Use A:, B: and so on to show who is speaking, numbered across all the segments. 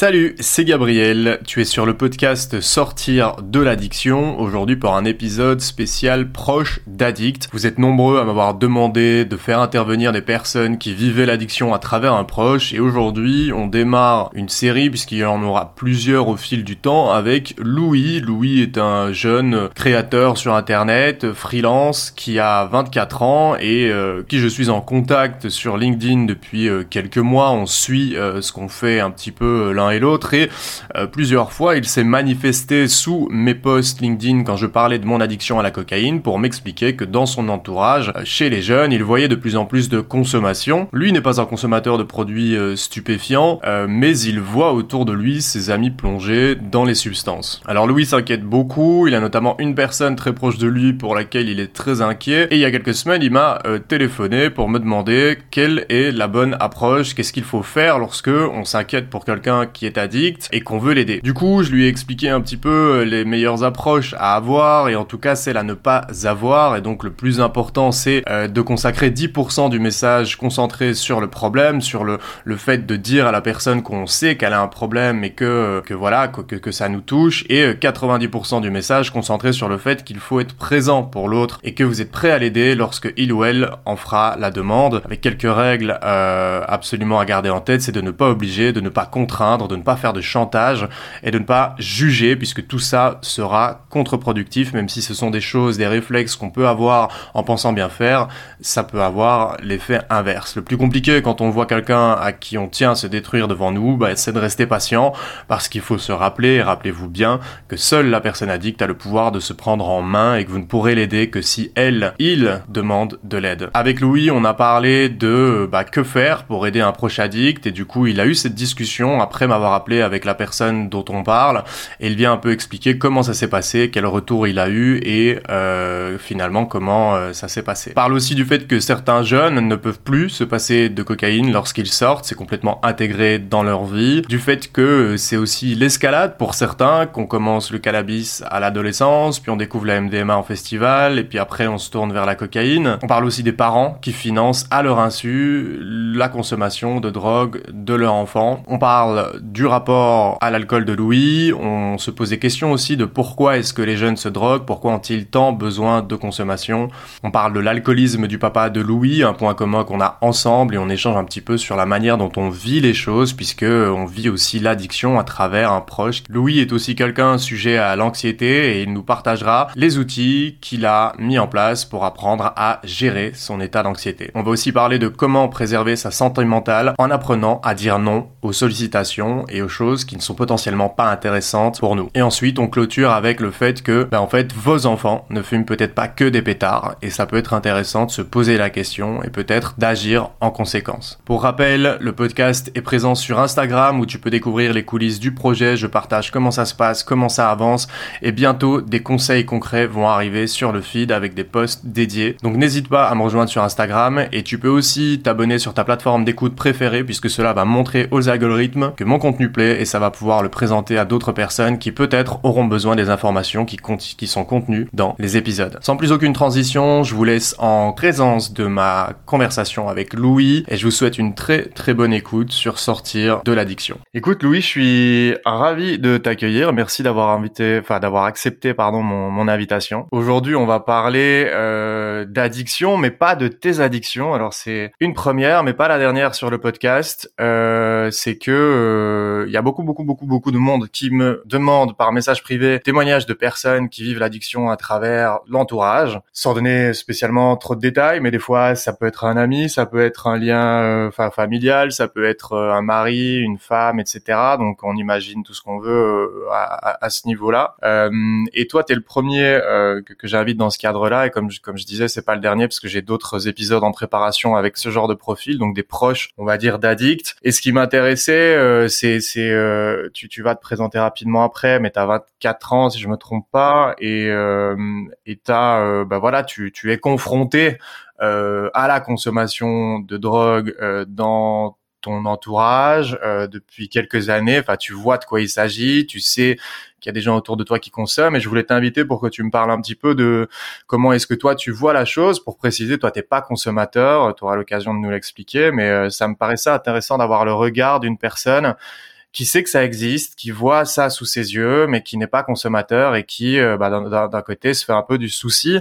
A: Salut, c'est Gabriel. Tu es sur le podcast Sortir de l'addiction. Aujourd'hui pour un épisode spécial proche d'addict. Vous êtes nombreux à m'avoir demandé de faire intervenir des personnes qui vivaient l'addiction à travers un proche. Et aujourd'hui, on démarre une série puisqu'il y en aura plusieurs au fil du temps avec Louis. Louis est un jeune créateur sur internet, freelance, qui a 24 ans et euh, qui je suis en contact sur LinkedIn depuis euh, quelques mois. On suit euh, ce qu'on fait un petit peu l'un et l'autre et euh, plusieurs fois il s'est manifesté sous mes posts LinkedIn quand je parlais de mon addiction à la cocaïne pour m'expliquer que dans son entourage, euh, chez les jeunes, il voyait de plus en plus de consommation. Lui n'est pas un consommateur de produits euh, stupéfiants, mais il voit autour de lui ses amis plongés dans les substances. Alors Louis s'inquiète beaucoup, il a notamment une personne très proche de lui pour laquelle il est très inquiet et il y a quelques semaines il m'a téléphoné pour me demander quelle est la bonne approche, qu'est-ce qu'il faut faire lorsque on s'inquiète pour quelqu'un qui est addict et qu'on veut l'aider. Du coup, je lui ai expliqué un petit peu euh, les meilleures approches à avoir et en tout cas celles à ne pas avoir et donc le plus important c'est euh, de consacrer 10% du message concentré sur le problème, sur le, le fait de dire à la personne qu'on sait qu'elle a un problème et que, que voilà, que, que ça nous touche et 90% euh, du message concentré sur le fait qu'il faut être présent pour l'autre et que vous êtes prêt à l'aider lorsque il ou elle en fera la demande avec quelques règles euh, absolument à garder en tête, c'est de ne pas obliger, de ne pas contraindre de ne pas faire de chantage et de ne pas juger puisque tout ça sera contre-productif même si ce sont des choses, des réflexes qu'on peut avoir en pensant bien faire, ça peut avoir l'effet inverse. Le plus compliqué quand on voit quelqu'un à qui on tient se détruire devant nous, bah, c'est de rester patient parce qu'il faut se rappeler, rappelez-vous bien, que seule la personne addicte a le pouvoir de se prendre en main et que vous ne pourrez l'aider que si elle, il demande de l'aide. Avec Louis, on a parlé de bah, que faire pour aider un proche addict et du coup il a eu cette discussion après m'avoir appelé avec la personne dont on parle et il vient un peu expliquer comment ça s'est passé, quel retour il a eu et euh, finalement comment euh, ça s'est passé. parle aussi du fait que certains jeunes ne peuvent plus se passer de cocaïne lorsqu'ils sortent, c'est complètement intégré dans leur vie. Du fait que c'est aussi l'escalade pour certains, qu'on commence le cannabis à l'adolescence, puis on découvre la MDMA en festival et puis après on se tourne vers la cocaïne. On parle aussi des parents qui financent à leur insu la consommation de drogue de leur enfant. On parle du rapport à l'alcool de Louis, on se pose des questions aussi de pourquoi est-ce que les jeunes se droguent, pourquoi ont-ils tant besoin de consommation. On parle de l'alcoolisme du papa de Louis, un point commun qu'on a ensemble et on échange un petit peu sur la manière dont on vit les choses puisque on vit aussi l'addiction à travers un proche. Louis est aussi quelqu'un sujet à l'anxiété et il nous partagera les outils qu'il a mis en place pour apprendre à gérer son état d'anxiété. On va aussi parler de comment préserver sa santé mentale en apprenant à dire non aux sollicitations et aux choses qui ne sont potentiellement pas intéressantes pour nous. Et ensuite, on clôture avec le fait que, ben, en fait, vos enfants ne fument peut-être pas que des pétards et ça peut être intéressant de se poser la question et peut-être d'agir en conséquence. Pour rappel, le podcast est présent sur Instagram où tu peux découvrir les coulisses du projet, je partage comment ça se passe, comment ça avance et bientôt des conseils concrets vont arriver sur le feed avec des posts dédiés. Donc n'hésite pas à me rejoindre sur Instagram et tu peux aussi t'abonner sur ta plateforme d'écoute préférée puisque cela va montrer aux algorithmes que mon contenu plaît et ça va pouvoir le présenter à d'autres personnes qui peut-être auront besoin des informations qui, sont contenues dans les épisodes. Sans plus aucune transition, je vous laisse en présence de ma conversation avec Louis et je vous souhaite une très très bonne écoute sur sortir de l'addiction. Écoute Louis, je suis ravi de t'accueillir. Merci d'avoir invité, enfin d'avoir accepté pardon mon, mon invitation. Aujourd'hui, on va parler euh, d'addiction, mais pas de tes addictions. Alors c'est une première, mais pas la dernière sur le podcast. Euh, c'est que euh, il y a beaucoup, beaucoup, beaucoup, beaucoup de monde qui me demande par message privé témoignages de personnes qui vivent l'addiction à travers l'entourage, sans donner spécialement trop de détails, mais des fois ça peut être un ami, ça peut être un lien euh, familial, ça peut être euh, un mari, une femme, etc. Donc on imagine tout ce qu'on veut euh, à, ce niveau-là. et toi, tu es le premier que, que j'invite dans ce cadre-là, et comme je, comme je disais, c'est pas le dernier parce que j'ai d'autres épisodes en préparation avec ce genre de profil, donc des proches, on va dire, d'addicts. Et ce qui m'intéressait, c'est c'est euh, tu, tu vas te présenter rapidement après, mais tu as 24 ans si je me trompe pas et euh, et t'as euh, bah voilà, tu tu es confronté euh, à la consommation de drogue dans ton entourage depuis quelques années. Enfin, tu vois de quoi il s'agit, tu sais qu'il y a des gens autour de toi qui consomment. Et je voulais t'inviter pour que tu me parles un petit peu de comment est-ce que toi tu vois la chose. Pour préciser, toi t'es pas consommateur, tu auras l'occasion de nous l'expliquer, mais ça me paraissait intéressant d'avoir le regard d'une personne qui sait que ça existe, qui voit ça sous ses yeux, mais qui n'est pas consommateur et qui, euh, bah, d'un côté, se fait un peu du souci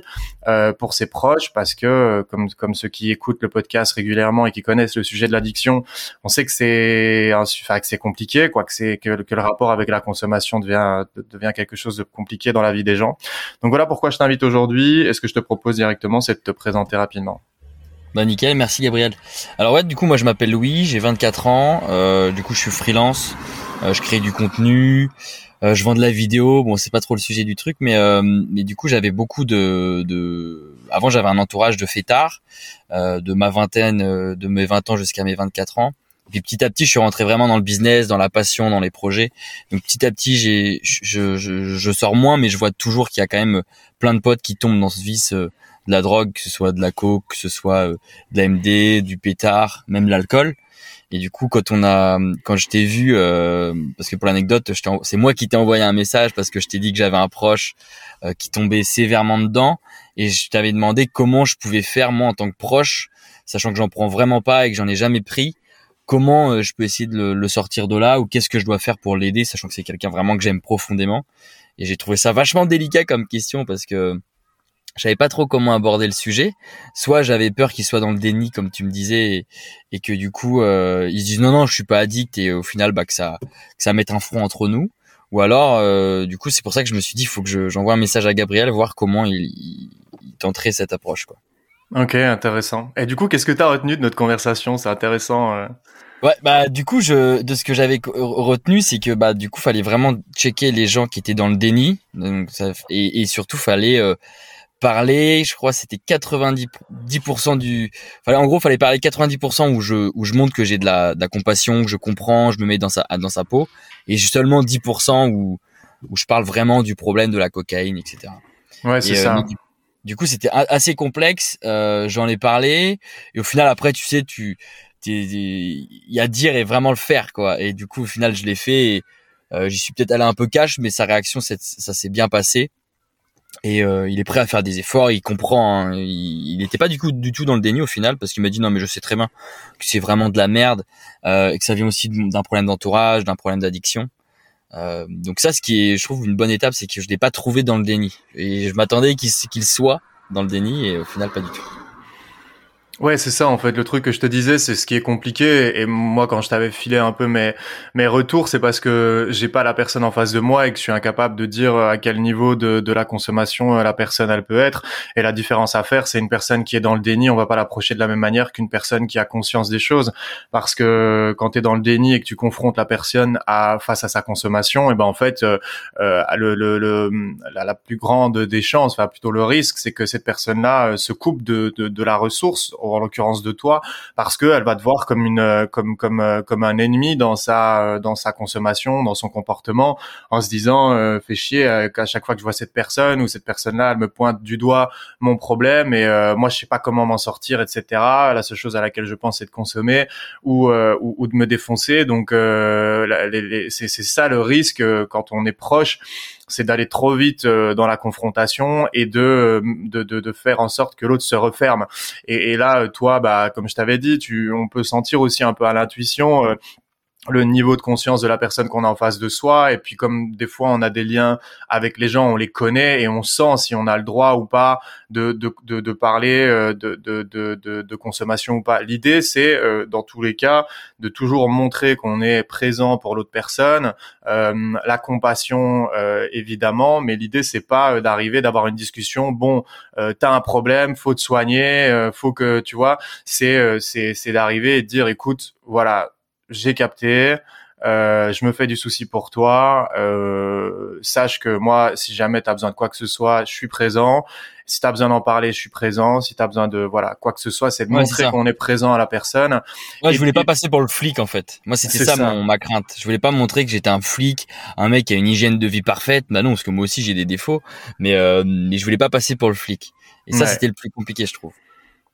A: euh, pour ses proches parce que, comme, comme ceux qui écoutent le podcast régulièrement et qui connaissent le sujet de l'addiction, on sait que c'est, enfin, que c'est compliqué, quoi, que c'est que, que, le rapport avec la consommation devient devient quelque chose de compliqué dans la vie des gens. Donc voilà pourquoi je t'invite aujourd'hui. Et ce que je te propose directement, c'est de te présenter rapidement?
B: Bah nickel, merci Gabriel. Alors ouais, du coup moi je m'appelle Louis, j'ai 24 ans, euh, du coup je suis freelance, euh, je crée du contenu, euh, je vends de la vidéo, bon c'est pas trop le sujet du truc, mais euh, mais du coup j'avais beaucoup de, de... avant j'avais un entourage de fêtards, euh, de ma vingtaine, de mes 20 ans jusqu'à mes 24 ans. Et puis petit à petit, je suis rentré vraiment dans le business, dans la passion, dans les projets. Donc petit à petit, j'ai, je, je, je, sors moins, mais je vois toujours qu'il y a quand même plein de potes qui tombent dans ce vice de la drogue, que ce soit de la coke, que ce soit euh, de la MD, du pétard, même l'alcool. Et du coup, quand on a, quand je t'ai vu, euh, parce que pour l'anecdote, c'est moi qui t'ai envoyé un message parce que je t'ai dit que j'avais un proche euh, qui tombait sévèrement dedans, et je t'avais demandé comment je pouvais faire moi en tant que proche, sachant que j'en prends vraiment pas et que j'en ai jamais pris, comment je peux essayer de le, le sortir de là ou qu'est-ce que je dois faire pour l'aider, sachant que c'est quelqu'un vraiment que j'aime profondément. Et j'ai trouvé ça vachement délicat comme question parce que je savais pas trop comment aborder le sujet. Soit j'avais peur qu'il soit dans le déni, comme tu me disais, et, que du coup euh, ils se disent non non je suis pas addict et au final bah que ça que ça mette un front entre nous. Ou alors euh, du coup c'est pour ça que je me suis dit il faut que j'envoie un message à Gabriel voir comment il, il, tenterait cette approche quoi.
A: Ok intéressant. Et du coup qu'est-ce que tu as retenu de notre conversation? C'est intéressant. Euh.
B: Ouais, bah du coup, je de ce que j'avais retenu, c'est que bah du coup, fallait vraiment checker les gens qui étaient dans le déni, donc ça, et, et surtout fallait euh, parler, je crois c'était 90% du fallait en gros fallait parler 90% où je où je montre que j'ai de la, de la compassion, que je comprends, je me mets dans sa dans sa peau et seulement 10% où où je parle vraiment du problème de la cocaïne etc.
A: Ouais, c'est ça. Euh,
B: du, coup, c'était assez complexe, euh, j'en ai parlé et au final après tu sais tu il y a dire et vraiment le faire quoi et du coup au final je l'ai fait et euh, j'y suis peut-être allé un peu cash mais sa réaction ça s'est bien passé et euh, il est prêt à faire des efforts, il comprend. Hein. il n'était pas du coup du tout dans le déni au final parce qu'il m'a dit non mais je sais très bien que c'est vraiment de la merde euh, et que ça vient aussi d'un problème d'entourage, d'un problème d'addiction. Euh, donc ça, ce qui est, je trouve, une bonne étape, c'est que je l'ai pas trouvé dans le déni et je m'attendais qu'il qu'il soit dans le déni et au final pas du tout.
A: Ouais, c'est ça en fait. Le truc que je te disais, c'est ce qui est compliqué. Et moi, quand je t'avais filé un peu mes mes retours, c'est parce que j'ai pas la personne en face de moi et que je suis incapable de dire à quel niveau de de la consommation euh, la personne elle peut être. Et la différence à faire, c'est une personne qui est dans le déni, on va pas l'approcher de la même manière qu'une personne qui a conscience des choses. Parce que quand tu es dans le déni et que tu confrontes la personne à face à sa consommation, et ben en fait, euh, euh le, le, le la, la, plus grande des chances, enfin plutôt le risque, c'est que cette personne-là euh, se coupe de, de de la ressource en l'occurrence de toi, parce qu'elle va te voir comme une euh, comme comme euh, comme un ennemi dans sa euh, dans sa consommation, dans son comportement, en se disant euh, fait chier qu'à chaque fois que je vois cette personne ou cette personne-là, elle me pointe du doigt mon problème et moi je sais pas comment m'en sortir, etc. La seule chose à laquelle je pense c'est de consommer ou ou, ou, de me défoncer. Donc c'est ça le risque quand on est proche c'est d'aller trop vite euh, dans la confrontation et de, de, de, de faire en sorte que l'autre se referme. Et, et, là, toi, bah, comme je t'avais dit, tu, on peut sentir aussi un peu à l'intuition. Euh, le niveau de conscience de la personne qu'on a en face de soi. Et puis comme des fois on a des liens avec les gens on les connaît et on sent si on a le droit ou pas de de de, de parler euh, de, de de de consommation ou pas. L'idée c'est euh, dans tous les cas de toujours montrer qu'on est présent pour l'autre personne euh, la compassion euh, évidemment. Mais l'idée c'est pas d'arriver d'avoir une discussion bon euh, t'as un problème faut te soigner faut que tu vois. C'est c'est c'est d'arriver et de dire écoute voilà j'ai capté, euh, je me fais du souci pour toi. Euh, sache que moi, si jamais tu as besoin de quoi que ce soit, je suis présent. Si tu as besoin d'en parler, je suis présent. Si tu as besoin de voilà quoi que ce soit, c'est de montrer qu'on est présent à la personne.
B: Moi, je voulais pas passer pour le flic en fait. Moi, c'était ça, Mon, ma crainte. Je voulais pas montrer que j'étais un flic, un mec qui a une hygiène de vie parfaite. Bah non, parce que moi aussi j'ai des défauts. Mais euh, mais je voulais pas passer pour le flic. Et ça, c'était le plus compliqué, je trouve.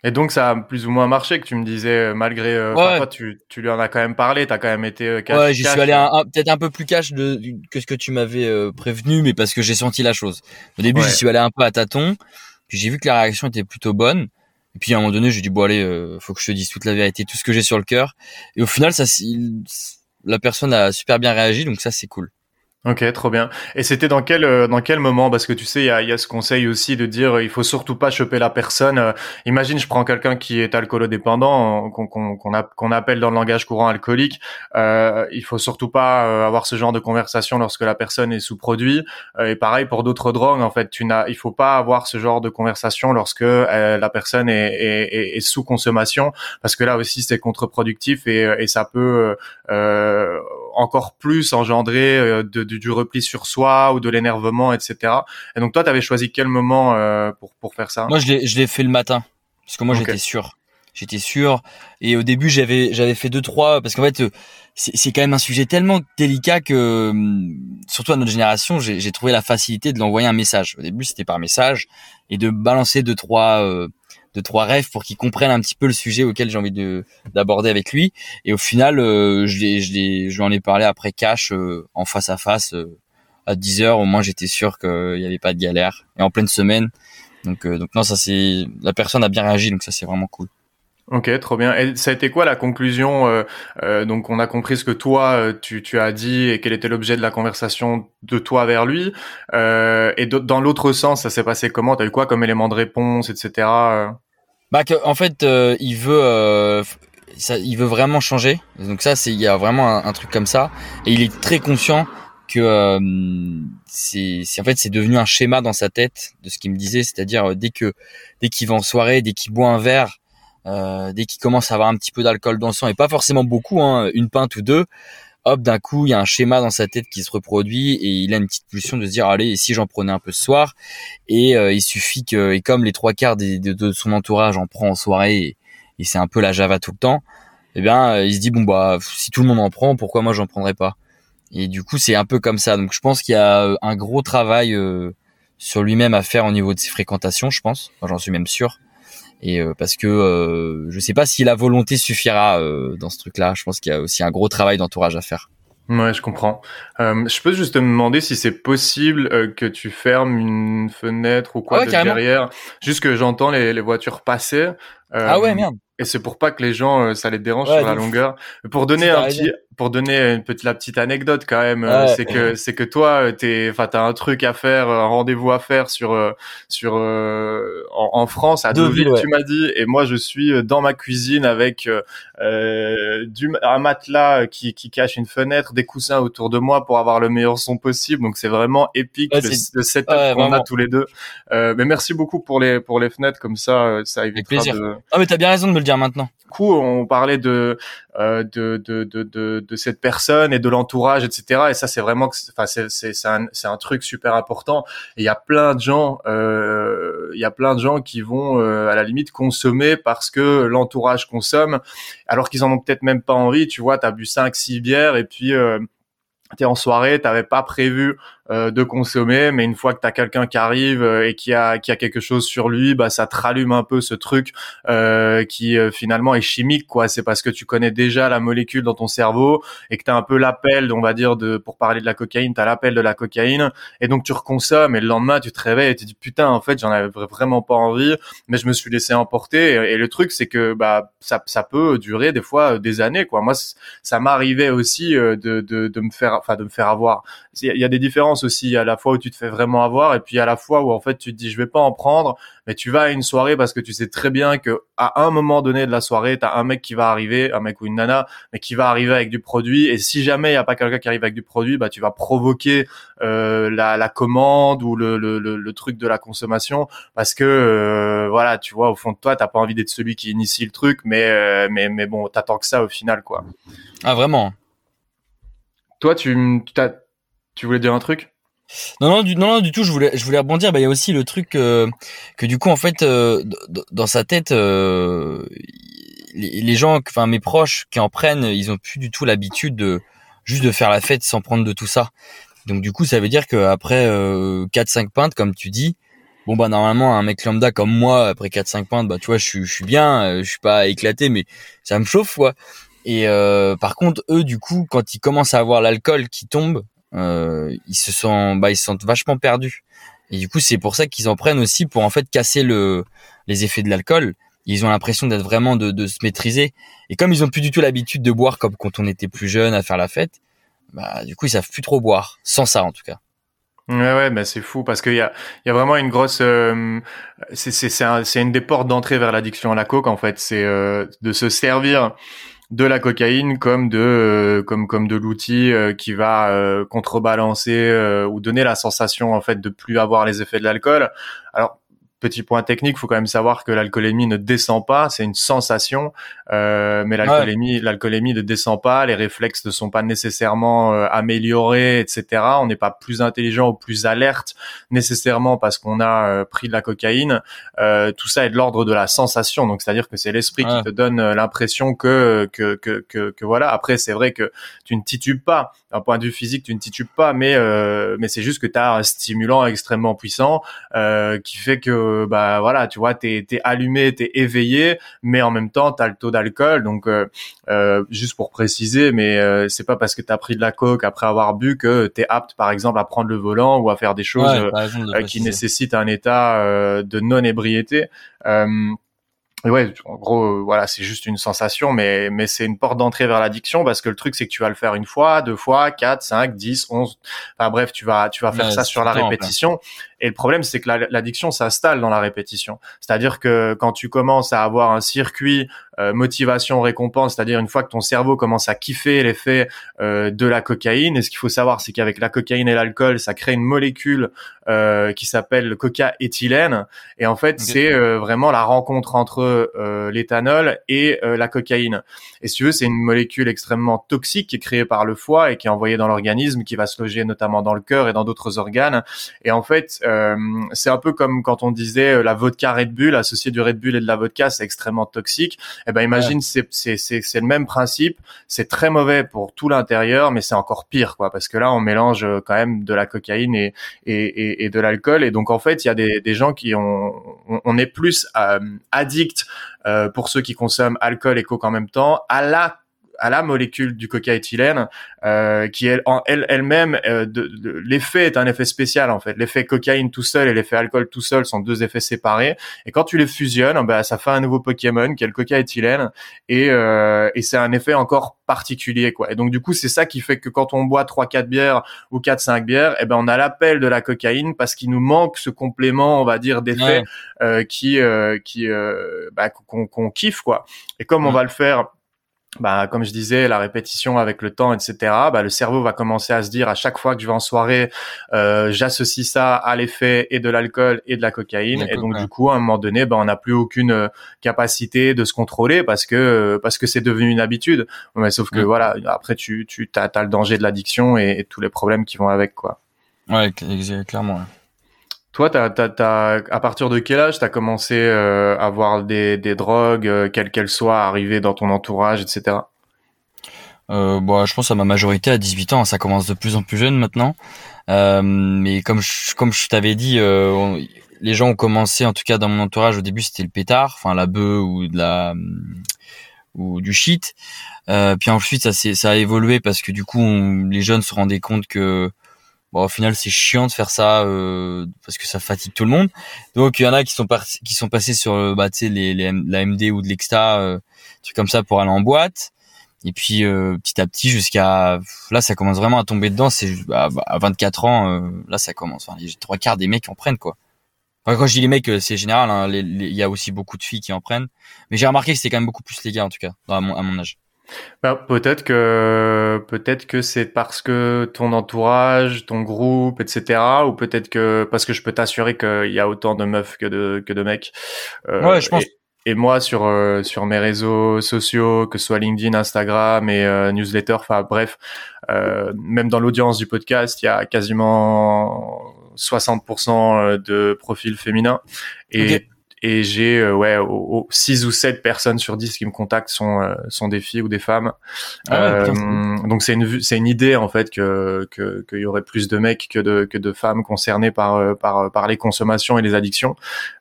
A: Et donc ça a plus ou moins marché que tu me disais euh, malgré euh, tu, tu lui en as quand même parlé, tu as quand même été euh, cash.
B: Ouais, j'y suis allé peut-être un peu plus cash de, que ce que tu m'avais euh, prévenu mais parce que j'ai senti la chose. Au début, j'y suis allé un peu à tâtons, puis j'ai vu que la réaction était plutôt bonne. Et puis à un moment donné, j'ai dit bon allez, faut que je te dise toute la vérité, tout ce que j'ai sur le cœur. Et au final, ça la personne a super bien réagi, donc ça c'est cool.
A: Ok, trop bien. Et c'était dans quel euh, dans quel moment? Parce que tu sais, il y a, y a ce conseil aussi de dire il faut surtout pas choper la personne. Euh, imagine, je prends quelqu'un qui est alcoolodépendant, qu'on qu'on qu'on appelle dans le langage courant alcoolique. Euh, il faut surtout pas euh, avoir ce genre de conversation lorsque la personne est sous produit. et pareil pour d'autres drogues, en fait, tu n'as, il faut pas avoir ce genre de conversation lorsque la personne est, est, est, sous consommation, parce que là aussi c'est contre-productif et, et ça peut encore plus engendrer de du, repli sur soi ou de l'énervement, etc. Et donc toi, tu avais choisi quel moment euh, pour, pour faire ça?
B: Moi, je l'ai fait le matin, parce que moi, j'étais sûr. J'étais sûr. Et au début, j'avais j'avais fait deux trois parce qu'en fait, euh, c'est quand même un sujet tellement délicat que, hum, surtout à notre génération, j'ai trouvé la facilité de l'envoyer un message. Au début, c'était par message et de balancer deux trois euh, de trois rêves pour qu'il comprenne un petit peu le sujet auquel j'ai envie de d'aborder avec lui. Et au final, euh, je l'ai, je l'ai, je lui en ai parlé après cash, euh, en face à face, euh, à 10 heures. Au moins, j'étais sûr qu'il n'y avait pas de galère. Et en pleine semaine. Donc, donc non, ça c'est, la personne a bien réagi, donc ça c'est vraiment cool.
A: Ok, trop bien. Et ça a été quoi la conclusion euh, euh, Donc, on a compris ce que toi euh, tu, tu as dit et quel était l'objet de la conversation de toi vers lui. Euh, et dans l'autre sens, ça s'est passé comment? T'as eu quoi comme élément de réponse, etc.
B: Bah, que, en fait, il veut, ça, il veut vraiment changer. Donc ça, c'est il y a vraiment un, truc comme ça. Et il est très conscient que c'est en fait c'est devenu un schéma dans sa tête de ce qu'il me disait, c'est-à-dire dès que dès qu'il va en soirée, dès qu'il boit un verre euh, dès qu'il commence à avoir un petit peu d'alcool dans le sang et pas forcément beaucoup, hein, une pinte ou deux, hop d'un coup il y a un schéma dans sa tête qui se reproduit et il a une petite pulsion de se dire allez si j'en prenais un peu ce soir? Et euh, il suffit que et comme les trois quarts de, son entourage en prend en soirée et, c'est un peu la java tout le temps, eh bien euh, il se dit bon bah si tout le monde en prend pourquoi moi j'en prendrais pas? Et du coup c'est un peu comme ça. Donc je pense qu'il y a un gros travail sur lui-même à faire au niveau de ses fréquentations je pense. J'en suis même sûr et euh, parce que euh, je sais pas si la volonté suffira euh, dans ce truc-là. Je pense qu'il y a aussi un gros travail d'entourage à faire.
A: Ouais, je comprends. je peux juste te demander si c'est possible que tu fermes une fenêtre ou quoi de derrière, juste que j'entends les, les, voitures passer.
B: ah ouais, merde.
A: Et c'est pour pas que les gens ça les dérange sur la longueur. Pour donner un petit pour donner une petite la petite anecdote quand même, euh, c'est que c'est que toi, euh, t'es, enfin, t'as un truc à faire, un rendez-vous à faire sur euh, sur en, en, France à Deauville, tu m'as dit, et moi je suis dans ma cuisine avec euh, du un matelas qui qui cache une fenêtre, des coussins autour de moi pour avoir le meilleur son possible. Donc c'est vraiment épique le, setup qu'on a tous les deux. Euh, mais merci beaucoup pour les pour les fenêtres comme ça, ça évite
B: de. Ah mais t'as bien raison de me le dire maintenant
A: coup, on parlait de, euh, de, de, de, de, cette personne et de l'entourage, etc. Et ça, c'est vraiment, enfin, c'est, c'est, un, un truc super important. il y a plein de gens, euh, il y a plein de gens qui vont euh, à la limite consommer parce que l'entourage consomme, alors qu'ils en ont peut-être même pas envie. Tu vois, t'as bu 5 six bières et puis euh, t'es en soirée, t'avais pas prévu euh, de consommer, mais une fois que tu as quelqu'un qui arrive euh, et qui a qui a quelque chose sur lui, bah ça te rallume un peu ce truc euh, qui finalement est chimique quoi. C'est parce que tu connais déjà la molécule dans ton cerveau et que tu as un peu l'appel, on va dire de pour parler de la cocaïne, tu as l'appel de la cocaïne et donc tu reconsommes et le lendemain tu te réveilles et tu te dis putain en fait, j'en avais vraiment pas envie, mais je me suis laissé emporter et, le truc c'est que bah ça ça peut durer des fois des années quoi. Moi ça m'arrivait aussi de, de de me faire enfin de me faire avoir. Il y a des différences aussi à la fois où tu te fais vraiment avoir et puis à la fois où en fait tu te dis je vais pas en prendre mais tu vas à une soirée parce que tu sais très bien que à un moment donné de la soirée tu as un mec qui va arriver un mec ou une nana mais qui va arriver avec du produit et si jamais il y a pas quelqu'un qui arrive avec du produit bah tu vas provoquer euh, la, la, commande ou le, le, le, truc de la consommation parce que euh, voilà tu vois au fond de toi t'as pas envie d'être celui qui initie le truc mais euh, mais mais bon t'attends que ça au final quoi.
B: Ah vraiment?
A: Toi tu t'as tu voulais dire un truc?
B: Non, non, du, non, du tout. Je voulais, je voulais rebondir. Bah, il y a aussi le truc euh, que du coup, en fait, euh, dans sa tête, euh, les, gens, enfin mes proches qui en prennent, ils ont plus du tout l'habitude de juste de faire la fête sans prendre de tout ça. Donc du coup, ça veut dire qu'après euh, 4-5 pintes, comme tu dis, bon bah normalement un mec lambda comme moi, après 4-5 pintes, bah tu vois, je suis, je suis bien, je suis pas éclaté, mais ça me chauffe quoi. Et par contre, eux, du coup, quand ils commencent à avoir l'alcool qui tombe, euh, ils se bah, ils se sentent vachement perdus. Et du coup, c'est pour ça qu'ils en prennent aussi pour en fait casser le, les effets de l'alcool. ils ont l'impression d'être vraiment de, de, se maîtriser. Et comme ils ont plus du tout l'habitude de boire comme quand on était plus jeune à faire la fête, bah du coup ils savent plus trop boire sans ça en tout cas.
A: Ouais ouais bah c'est fou parce qu'il y a y a vraiment une grosse euh, c'est c'est c'est une des portes d'entrée vers l'addiction à la coke en fait c'est euh, de se servir de la cocaïne comme de euh, comme comme de l'outil euh, qui va contrebalancer ou donner la sensation en fait de plus avoir les effets de l'alcool. Alors Petit point technique, faut quand même savoir que l'alcoolémie ne descend pas, c'est une sensation, euh, mais l'alcoolémie, l'alcoolémie ne descend pas, les réflexes ne sont pas nécessairement euh, améliorés, etc. On n'est pas plus intelligent ou plus alerte nécessairement parce qu'on a euh, pris de la cocaïne. Euh, tout ça est de l'ordre de la sensation, donc c'est-à-dire que c'est l'esprit qui te donne l'impression que que, que que que voilà. Après, c'est vrai que tu ne titubes pas d'un point de vue physique, tu ne titubes pas, mais mais c'est juste que tu as un stimulant extrêmement puissant qui fait que bah voilà, tu vois, t'es es allumé, t'es éveillé, mais en même temps t'as le taux d'alcool. Donc euh, euh, juste pour préciser, mais euh, c'est pas parce que t'as pris de la coke après avoir bu que t'es apte, par exemple, à prendre le volant ou à faire des choses qui nécessitent un état de non ébriété. Et ouais, en gros, voilà, c'est juste une sensation, mais mais c'est une porte d'entrée vers l'addiction parce que le truc c'est que tu vas le faire une fois, deux fois, quatre, cinq, dix, onze. Enfin bref, tu vas tu vas faire ça sur la répétition. Et le problème c'est que l'addiction s'installe dans la répétition. C'est-à-dire que quand tu commences à avoir un circuit euh, motivation récompense, c'est-à-dire une fois que ton cerveau commence à kiffer l'effet euh, de la cocaïne, et ce qu'il faut savoir c'est qu'avec la cocaïne et l'alcool, ça crée une molécule euh, qui s'appelle le coca-éthylène, et en fait c'est euh, vraiment la rencontre entre euh, l'éthanol et la cocaïne. Et si tu veux, c'est une molécule extrêmement toxique qui est créée par le foie et qui est envoyée dans l'organisme, qui va se loger notamment dans le cœur et dans d'autres organes. Et en fait, c'est un peu comme quand on disait la vodka Red Bull, associé du Red Bull et de la vodka, c'est extrêmement toxique. Eh ben imagine, c'est c'est c'est le même principe. C'est très mauvais pour tout l'intérieur, mais c'est encore pire, quoi, parce que là, on mélange euh, quand même de la cocaïne et et et, de l'alcool, et donc en fait, il y a des des gens qui ont on, est plus euh, addict euh, pour ceux qui consomment alcool et coke en même temps à la à la molécule du coca-éthylène, euh, qui elle, en elle elle-même, euh, de, l'effet est un effet spécial en fait. L'effet cocaïne tout seul et l'effet alcool tout seul sont deux effets séparés. Et quand tu les fusionnes, bah ça fait un nouveau Pokémon qui est le coca-éthylène, et euh, et c'est un effet encore particulier quoi. Et donc du coup c'est ça qui fait que quand on boit trois quatre bières ou quatre cinq bières, et eh ben on a l'appel de la cocaïne parce qu'il nous manque ce complément on va dire d'effet euh, qui euh, qui euh, bah, qu'on kiffe quoi. Et comme on va le faire bah, comme je disais, la répétition avec le temps, etc. Bah, le cerveau va commencer à se dire à chaque fois que je vais en soirée, euh, j'associe ça à l'effet et de l'alcool et de la cocaïne, et donc du coup, à un moment donné, bah, on n'a plus aucune euh, capacité de se contrôler parce que parce que c'est devenu une habitude. Mais sauf que voilà, après tu tu as, as le danger de l'addiction et, et, tous les problèmes qui vont avec, quoi.
B: Ouais, clairement.
A: Toi, t'as, t'as, à partir de quel âge t'as commencé euh, à voir des, des drogues, euh, quelles qu'elles soient, arriver dans ton entourage, etc.
B: Euh, bon, je pense à ma majorité à 18 ans, ça commence de plus en plus jeune maintenant. Euh, mais comme je, comme je t'avais dit, euh, les gens ont commencé, en tout cas dans mon entourage, au début c'était le pétard, enfin la bœuf ou de la ou du shit. puis ensuite ça, ça a évolué parce que du coup les jeunes se rendaient compte que Bon, au final, c'est chiant de faire ça euh, parce que ça fatigue tout le monde. Donc, il y en a qui sont qui sont passés sur euh, bah, les, les, la MD ou de l'Exta, euh, trucs comme ça pour aller en boîte. Et puis euh, petit à petit jusqu'à là, ça commence vraiment à tomber dedans. C'est bah à 24 ans, euh, là, ça commence. Enfin, les trois quarts des mecs en prennent quoi. Enfin, quand je dis les mecs, c'est général. Hein, il y a aussi beaucoup de filles qui en prennent. Mais j'ai remarqué que c'était quand même beaucoup plus les gars en tout cas, à à mon âge.
A: Bah, peut-être que peut-être que c'est parce que ton entourage, ton groupe, etc. Ou peut-être que parce que je peux t'assurer qu'il y a autant de meufs que de que de mecs.
B: Euh, ouais, je pense.
A: Et, moi sur euh, sur mes réseaux sociaux, que ce soit LinkedIn, Instagram et euh, newsletter, enfin bref, euh, même dans l'audience du podcast, il y a quasiment 60% de profils féminins. Et et j'ai euh, ouais 6 ou 7 personnes sur 10 qui me contactent sont euh, sont des filles ou des femmes. Ah euh, donc c'est une c'est une idée en fait que que qu'il y aurait plus de mecs que de que de femmes concernées par par par les consommations et les addictions.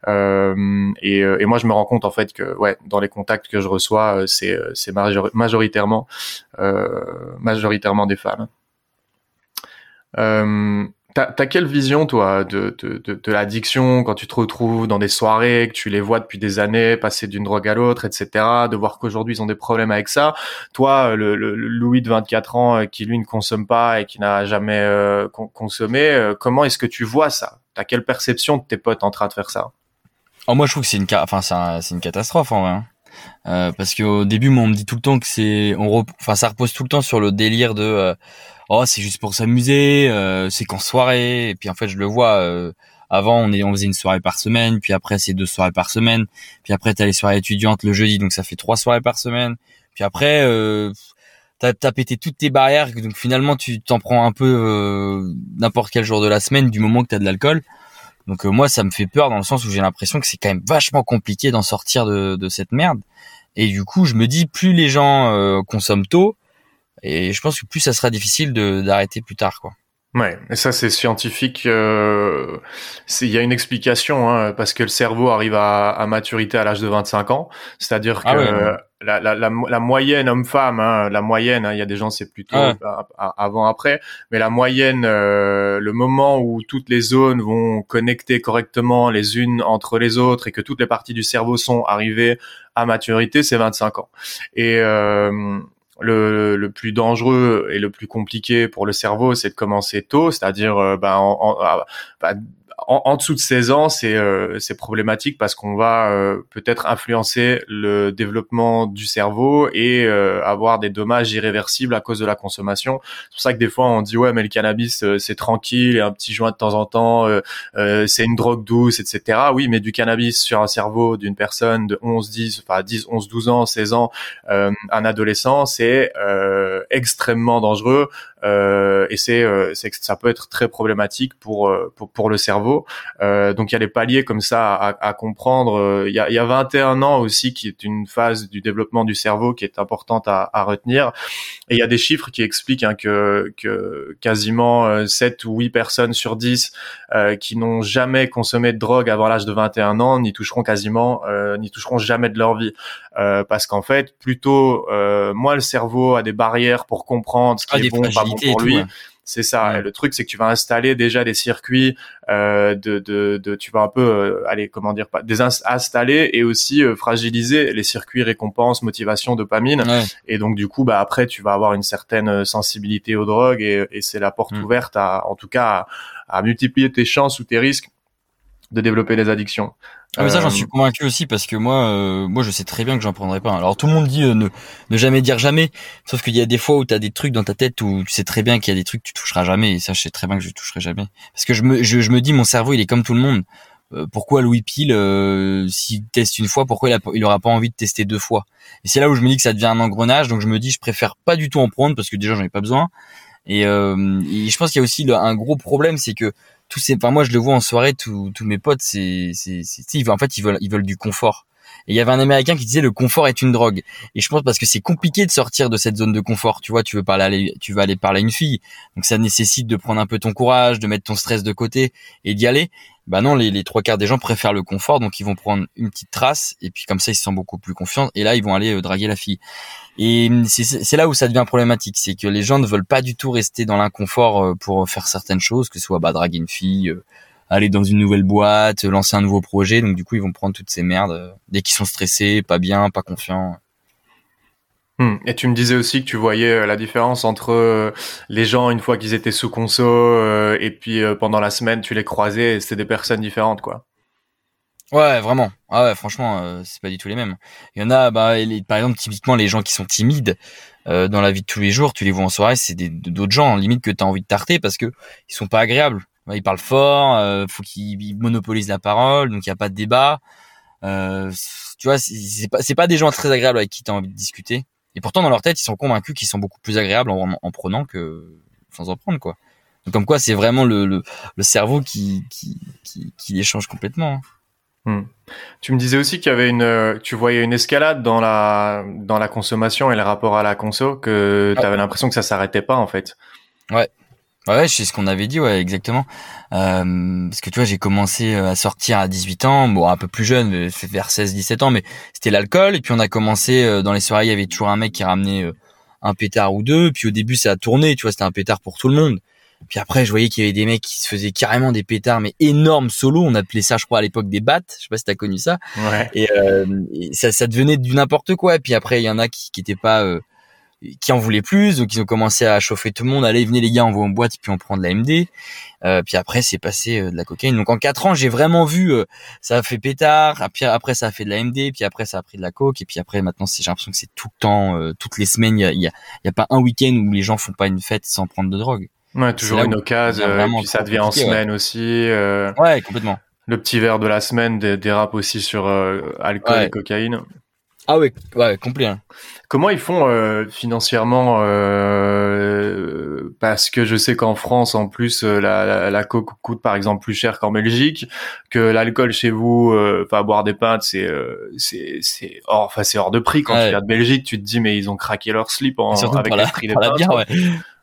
A: Et et moi je me rends compte en fait que ouais dans les contacts que je reçois c'est c'est majoritairement majoritairement des femmes T'as as quelle vision, toi, de, de, de, de l'addiction quand tu te retrouves dans des soirées, que tu les vois depuis des années passer d'une drogue à l'autre, etc., de voir qu'aujourd'hui ils ont des problèmes avec ça? Toi, le, le, Louis de 24 ans euh, qui lui ne consomme pas et qui n'a jamais euh, consommé, euh, comment est-ce que tu vois ça? T'as quelle perception de tes potes en train de faire ça?
B: Oh, Moi, je trouve que c'est une, enfin, c'est une catastrophe en vrai. Hein. Euh, parce qu'au début, moi, on me dit tout le temps que c'est, enfin, ça repose tout le temps sur le délire de oh c'est juste pour s'amuser, euh, c'est qu'en soirée. Et puis en fait je le vois. Euh, avant on, est, on faisait une soirée par semaine, puis après c'est deux soirées par semaine, puis après t'as les soirées étudiantes le jeudi, donc ça fait trois soirées par semaine. Puis après euh, t'as as pété toutes tes barrières, donc finalement tu t'en prends un peu euh, n'importe quel jour de la semaine du moment que t'as de l'alcool. Donc moi ça me fait peur dans le sens où j'ai l'impression que c'est quand même vachement compliqué d'en sortir de, de, cette merde. Et du coup je me dis plus les gens consomment tôt, et je pense que plus ça sera difficile d'arrêter plus tard, quoi.
A: Ouais, et ça c'est scientifique. Euh, il y a une explication hein, parce que le cerveau arrive à, à maturité à l'âge de 25 ans, c'est-à-dire ah que la, la, la, la, moyenne homme-femme, hein, la moyenne, hein, il y a des gens c'est plutôt avant après, mais la moyenne, euh, le moment où toutes les zones vont connecter correctement les unes entre les autres et que toutes les parties du cerveau sont arrivées à maturité, c'est 25 ans. Et euh, le, le, plus dangereux et le plus compliqué pour le cerveau, c'est de commencer tôt, c'est-à-dire euh, ben, en, en, ben, en, en, dessous de 16 ans, c'est euh, problématique parce qu'on va euh, peut-être influencer le développement du cerveau et euh, avoir des dommages irréversibles à cause de la consommation. C'est pour ça que des fois on dit ouais mais le cannabis c'est tranquille et un petit joint de temps en temps c'est une drogue douce etc. Oui mais du cannabis sur un cerveau d'une personne de 11 10 enfin 10 11 12 ans 16 ans un adolescent c'est extrêmement dangereux euh, et c'est euh, ça peut être très problématique pour euh, pour, pour le cerveau. Euh, donc il y a des paliers comme ça à, à comprendre. Il y a, il y a 21 ans aussi qui est une phase du développement du cerveau qui est importante à, à retenir. Et il y a des chiffres qui expliquent hein, que que quasiment 7 ou 8 personnes sur 10 qui n'ont jamais consommé de drogue avant l'âge de 21 ans n'y toucheront quasiment n'y toucheront jamais de leur vie parce qu'en fait plutôt moi le cerveau a des barrières pour comprendre ce qui ah, est bon pas pour lui. C'est ça. le truc, c'est que tu vas installer déjà des circuits euh, de, de, de, tu vas un peu euh, aller comment dire pas désinstaller et aussi euh, fragiliser les circuits récompense, motivation, dopamine. Et donc du coup, bah après, tu vas avoir une certaine euh, sensibilité aux drogues et, et c'est la porte mm. ouverte à, en tout cas, à, à multiplier tes chances ou tes risques de développer des addictions.
B: Ah mais ça j'en suis euh, convaincu aussi parce que moi euh, moi je sais très bien que j'en prendrai pas. Alors tout le monde dit euh, ne ne jamais dire jamais, sauf qu'il y a des fois où tu as des trucs dans ta tête où tu sais très bien qu'il y a des trucs que tu toucheras jamais et ça je sais très bien que je toucherai jamais parce que je me je, me dis mon cerveau il est comme tout le monde. pourquoi Louis Pile s'il teste une fois pourquoi il, a, il aura pas envie de tester deux fois? Et c'est là où je me dis que ça devient un engrenage donc je me dis je préfère pas du tout en prendre parce que déjà j'en ai pas besoin et, et je pense qu'il y a aussi un gros problème c'est que tous ces, enfin moi je le vois en soirée, tous mes potes, c'est, c'est, c'est, en fait ils veulent, ils veulent du confort. Et il y avait un américain qui disait le confort est une drogue. Et je pense parce que c'est compliqué de sortir de cette zone de confort. Tu vois, tu veux parler, tu vas aller parler à une fille, donc ça nécessite de prendre un peu ton courage, de mettre ton stress de côté et d'y aller. Bah non, les, les trois quarts des gens préfèrent le confort, donc ils vont prendre une petite trace et puis comme ça ils se sentent beaucoup plus confiants. Et là ils vont aller euh, draguer la fille. Et c'est là où ça devient problématique, c'est que les gens ne veulent pas du tout rester dans l'inconfort euh, pour faire certaines choses, que ce soit bah, draguer une fille, euh, aller dans une nouvelle boîte, lancer un nouveau projet. Donc du coup, ils vont prendre toutes ces merdes dès qu'ils sont stressés, pas bien, pas confiants.
A: Hmm. Et tu me disais aussi que tu voyais la différence entre les gens une fois qu'ils étaient sous conso et puis pendant la semaine tu les croisais et c'était des personnes différentes quoi.
B: Ouais, vraiment. Ah ouais, franchement, euh, c'est pas du tout les mêmes. Il y en a, bah, par exemple, typiquement les gens qui sont timides euh, dans la vie de tous les jours, tu les vois en soirée, c'est d'autres gens, limite que t'as envie de tarter parce que ils sont pas agréables. Ils parlent fort, euh, faut qu'ils monopolisent la parole, donc il y a pas de débat. Euh, tu vois, c'est pas, pas des gens très agréables avec qui t'as envie de discuter. Et pourtant, dans leur tête, ils sont convaincus qu'ils sont beaucoup plus agréables en, en, prenant que sans en prendre, quoi. Donc, comme quoi, c'est vraiment le, le, le, cerveau qui, qui, qui, qui les change complètement. Hein.
A: Hmm. Tu me disais aussi qu'il y avait une, tu voyais une escalade dans la dans la consommation et le rapport à la conso, que tu avais l'impression que ça s'arrêtait pas en fait.
B: Ouais, ouais, c'est ce qu'on avait dit, ouais, exactement. Euh, parce que tu vois, j'ai commencé euh, à sortir à 18 ans, bon, un peu plus jeune, euh, vers 16-17 ans, mais c'était l'alcool. Et puis on a commencé euh, dans les soirées, il y avait toujours un mec qui ramenait un pétard ou deux. Puis au début, ça a tourné, tu vois, c'était un pétard pour tout le monde. Puis après, je voyais qu'il y avait des mecs qui se faisaient carrément des pétards, mais énormes solos. On appelait ça, je crois, à l'époque des battes. Je sais pas si t'as connu ça.
A: Ouais.
B: Et, euh, et ça, ça devenait du n'importe quoi. Et puis après, il y en a qui, qui étaient pas, euh, qui en voulaient plus, donc ils ont commencé à chauffer tout le monde. Allez, venez les gars, on va en boîte, puis on prend de la MD. Euh, puis après, c'est passé euh, de la cocaïne. Donc en quatre ans, j'ai vraiment vu, euh, ça a fait pétard. Puis après, ça a fait de la MD. Puis après, ça a pris de la coke. Et puis après, maintenant, c'est j'ai l'impression que c'est tout le temps, euh, toutes les semaines. Il y a, il y a, y a pas un week-end où les gens font pas une fête sans prendre de drogue.
A: Ouais, toujours une occasion, et puis ça devient en
B: compliqué, ouais.
A: semaine aussi. euh,
B: Ouais, complètement.
A: le petit verre de la semaine dé- dérape aussi sur euh, alcool
B: Ouais.
A: et cocaïne.
B: Ah ouais, ouais, complet. hein.
A: Comment ils font euh, financièrement euh, Parce que je sais qu'en France, en plus, euh, la, la, la coke coûte par exemple plus cher qu'en Belgique, que l'alcool chez vous, euh, enfin boire des pintes, c'est euh, c'est c'est hors, enfin c'est hors de prix. Quand
B: Ouais.
A: tu viens de Belgique, tu te dis mais ils ont craqué leur slip en, avec
B: la,
A: prix des pintes.
B: bière, ouais.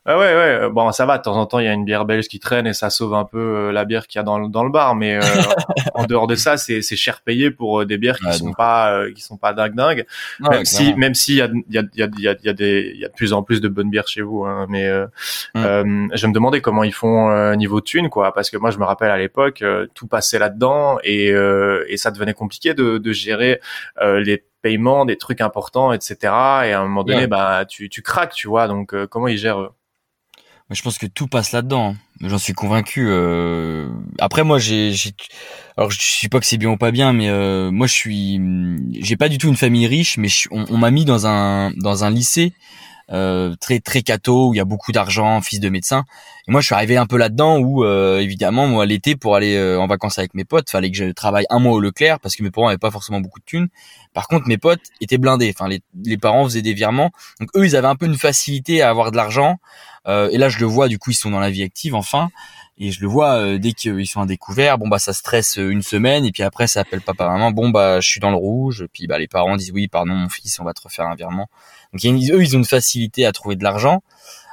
A: Ah ouais, ouais. Bon, ça va. De temps en temps, il y a une bière belge qui traîne et ça sauve un peu euh, la bière qu'il y a dans, le- dans le bar. Mais euh, en dehors de ça, c'est c'est cher payé pour euh, des bières qui
B: Ouais,
A: sont
B: donc.
A: pas euh, qui sont pas dingue dingue.
B: Ouais,
A: même si même si il y a il y a il y a il y a, il y a des il y a de plus en plus de bonnes bières chez vous. Hein, mais euh,
B: Mm.
A: euh, je me demandais comment ils font euh, niveau thune quoi. Parce que moi, je me rappelle à l'époque, euh, tout passait là-dedans et euh, et ça devenait compliqué de de gérer euh, les paiements des trucs importants etc et à un moment donné bah tu tu craques tu vois donc euh, comment ils gèrent eux?
B: Je pense que tout passe là-dedans. hein. J'en suis convaincu. euh. Après, moi, j'ai, alors je sais pas que c'est bien ou pas bien, mais euh, moi, je suis, j'ai pas du tout une famille riche, mais je on, on m'a mis dans un dans un lycée euh, très très catho où il y a beaucoup d'argent, fils de médecin. Et moi, je suis arrivé un peu là-dedans où, euh, évidemment, moi, l'été pour aller euh, en vacances avec mes potes, fallait que je travaille un mois au Leclerc parce que mes parents avaient pas forcément beaucoup de thunes. Par contre, mes potes étaient blindés. Enfin, les, les parents faisaient des virements, donc eux, ils avaient un peu une facilité à avoir de l'argent. Euh, et là, je le vois, du coup, ils sont dans la vie active, enfin. Et je le vois euh, dès qu'ils sont à découvert, bon bah ça stresse euh, une semaine et puis après ça appelle papa maman, bon bah je suis dans le rouge, puis bah les parents disent oui pardon mon fils on va te refaire un virement. Donc eux ils ont une facilité à trouver de l'argent,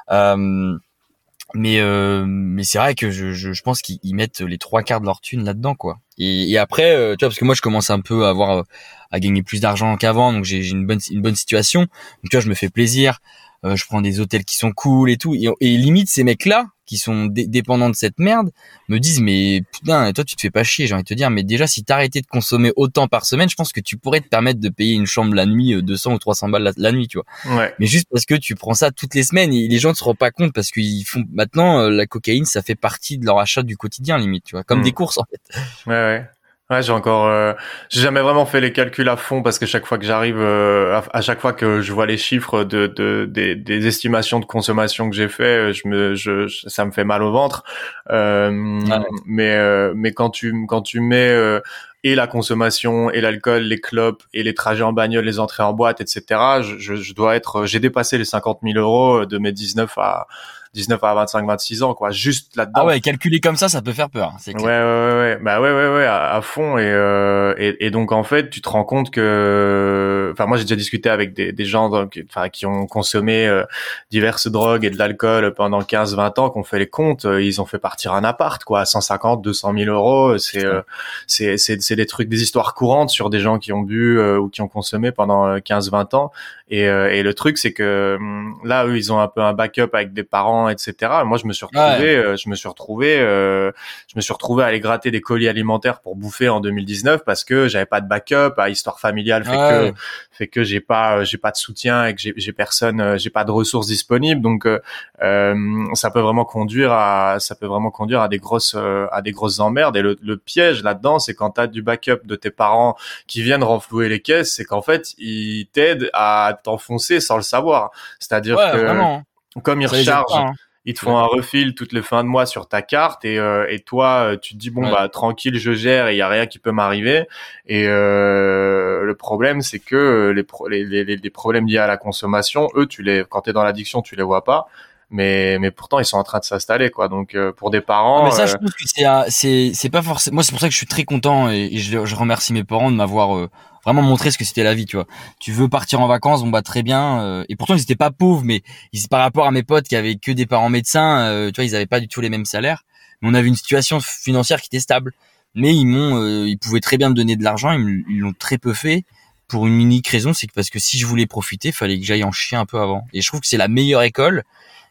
B: mais mais c'est vrai que je, je, pense qu'ils ils mettent les trois quarts de leur thune là-dedans quoi. Et, et après tu vois parce que moi je commence un peu à avoir à gagner plus d'argent qu'avant donc j'ai une bonne une bonne situation donc tu vois je me fais plaisir euh, je prends des hôtels qui sont cool et tout. Et, et limite ces mecs là qui sont dé- dépendants de cette merde me disent mais putain toi tu te fais pas chier j'ai envie de te dire. Mais déjà si t'arrêtais de consommer autant par semaine je pense que tu pourrais te permettre de payer une chambre la nuit euh, 200 ou 300 balles la, la nuit tu vois.
A: Ouais.
B: Mais juste parce que tu prends ça toutes les semaines et les gens ne se rendent pas compte parce qu'ils font maintenant euh, la cocaïne ça fait partie de leur achat du quotidien limite tu vois. Comme
A: Mm.
B: des courses en fait.
A: Ouais, ouais. Ouais, j'ai encore, euh, j'ai jamais vraiment fait les calculs à fond parce que chaque fois que j'arrive, euh, à, à chaque fois que je vois les chiffres de, de des, des estimations de consommation que j'ai fait, je me, je, ça me fait mal au ventre. Euh,
B: Ouais.
A: Mais euh, mais quand tu quand tu mets euh, et la consommation et l'alcool, les clopes et les trajets en bagnole, les entrées en boîte, etc. Je, je, je dois être, j'ai dépassé les 50 000 euros de mes 19 à 19 à 25, 26 ans, quoi. Juste là-dedans.
B: ah ouais calculer comme ça ça peut faire peur c'est
A: Ouais,
B: clair.
A: Ouais, ouais, ouais, bah ouais, ouais, ouais, à, à fond. Et, euh, et et donc en fait, tu te rends compte que, enfin moi j'ai déjà discuté avec des, des gens donc, enfin qui ont consommé euh, diverses drogues et de l'alcool pendant 15-20 ans, qu'on fait les comptes, euh, ils ont fait partir un appart quoi, à 150, 200 000 euros, c'est euh, c'est c'est c'est des trucs, des histoires courantes sur des gens qui ont bu euh, ou qui ont consommé pendant euh, 15-20 ans. Et euh, et le truc c'est que hum, là eux ils ont un peu un backup avec des parents etc. Et moi je me suis retrouvé, euh, je me suis retrouvé euh, je me suis retrouvé à aller gratter des colis alimentaires pour bouffer en 2019 parce que j'avais pas de backup, à histoire familiale fait
B: Ouais.
A: que fait que j'ai pas j'ai pas de soutien et que j'ai personne euh, j'ai pas de ressources disponibles. Donc euh, euh, ça peut vraiment conduire à ça peut vraiment conduire à des grosses euh, à des grosses emmerdes. Et le, le piège là-dedans c'est quand tu as du backup de tes parents qui viennent renflouer les caisses c'est qu'en fait ils t'aident à t'enfoncer sans le savoir. C'est-à-dire
B: ouais
A: que
B: vraiment
A: comme ils rechargent
B: hein.
A: ils te font un refil toutes les fins de mois sur ta carte et, euh, et toi euh, tu te dis bon
B: Ouais.
A: bah tranquille je gère et il y a rien qui peut m'arriver et euh, le problème c'est que euh, les, pro- les, les, les problèmes liés à la consommation eux tu les quand t'es dans l'addiction tu les vois pas mais mais pourtant ils sont en train de s'installer quoi donc euh, pour des parents
B: Ah, mais ça,
A: euh,
B: je pense que c'est c'est c'est pas forcément. Moi, c'est pour ça que je suis très content et, et je, je remercie mes parents de m'avoir euh, vraiment montré ce que c'était la vie. Tu vois, tu veux partir en vacances, bon bah très bien. euh, et pourtant, ils étaient pas pauvres, mais ils, par rapport à mes potes qui avaient que des parents médecins, euh, tu vois, ils avaient pas du tout les mêmes salaires. Mais on avait une situation financière qui était stable. Mais ils m'ont, euh, ils pouvaient très bien me donner de l'argent. Ils l'ont très peu fait pour une unique raison, c'est que parce que si je voulais profiter, fallait que j'aille en chier un peu avant. Et je trouve que c'est la meilleure école.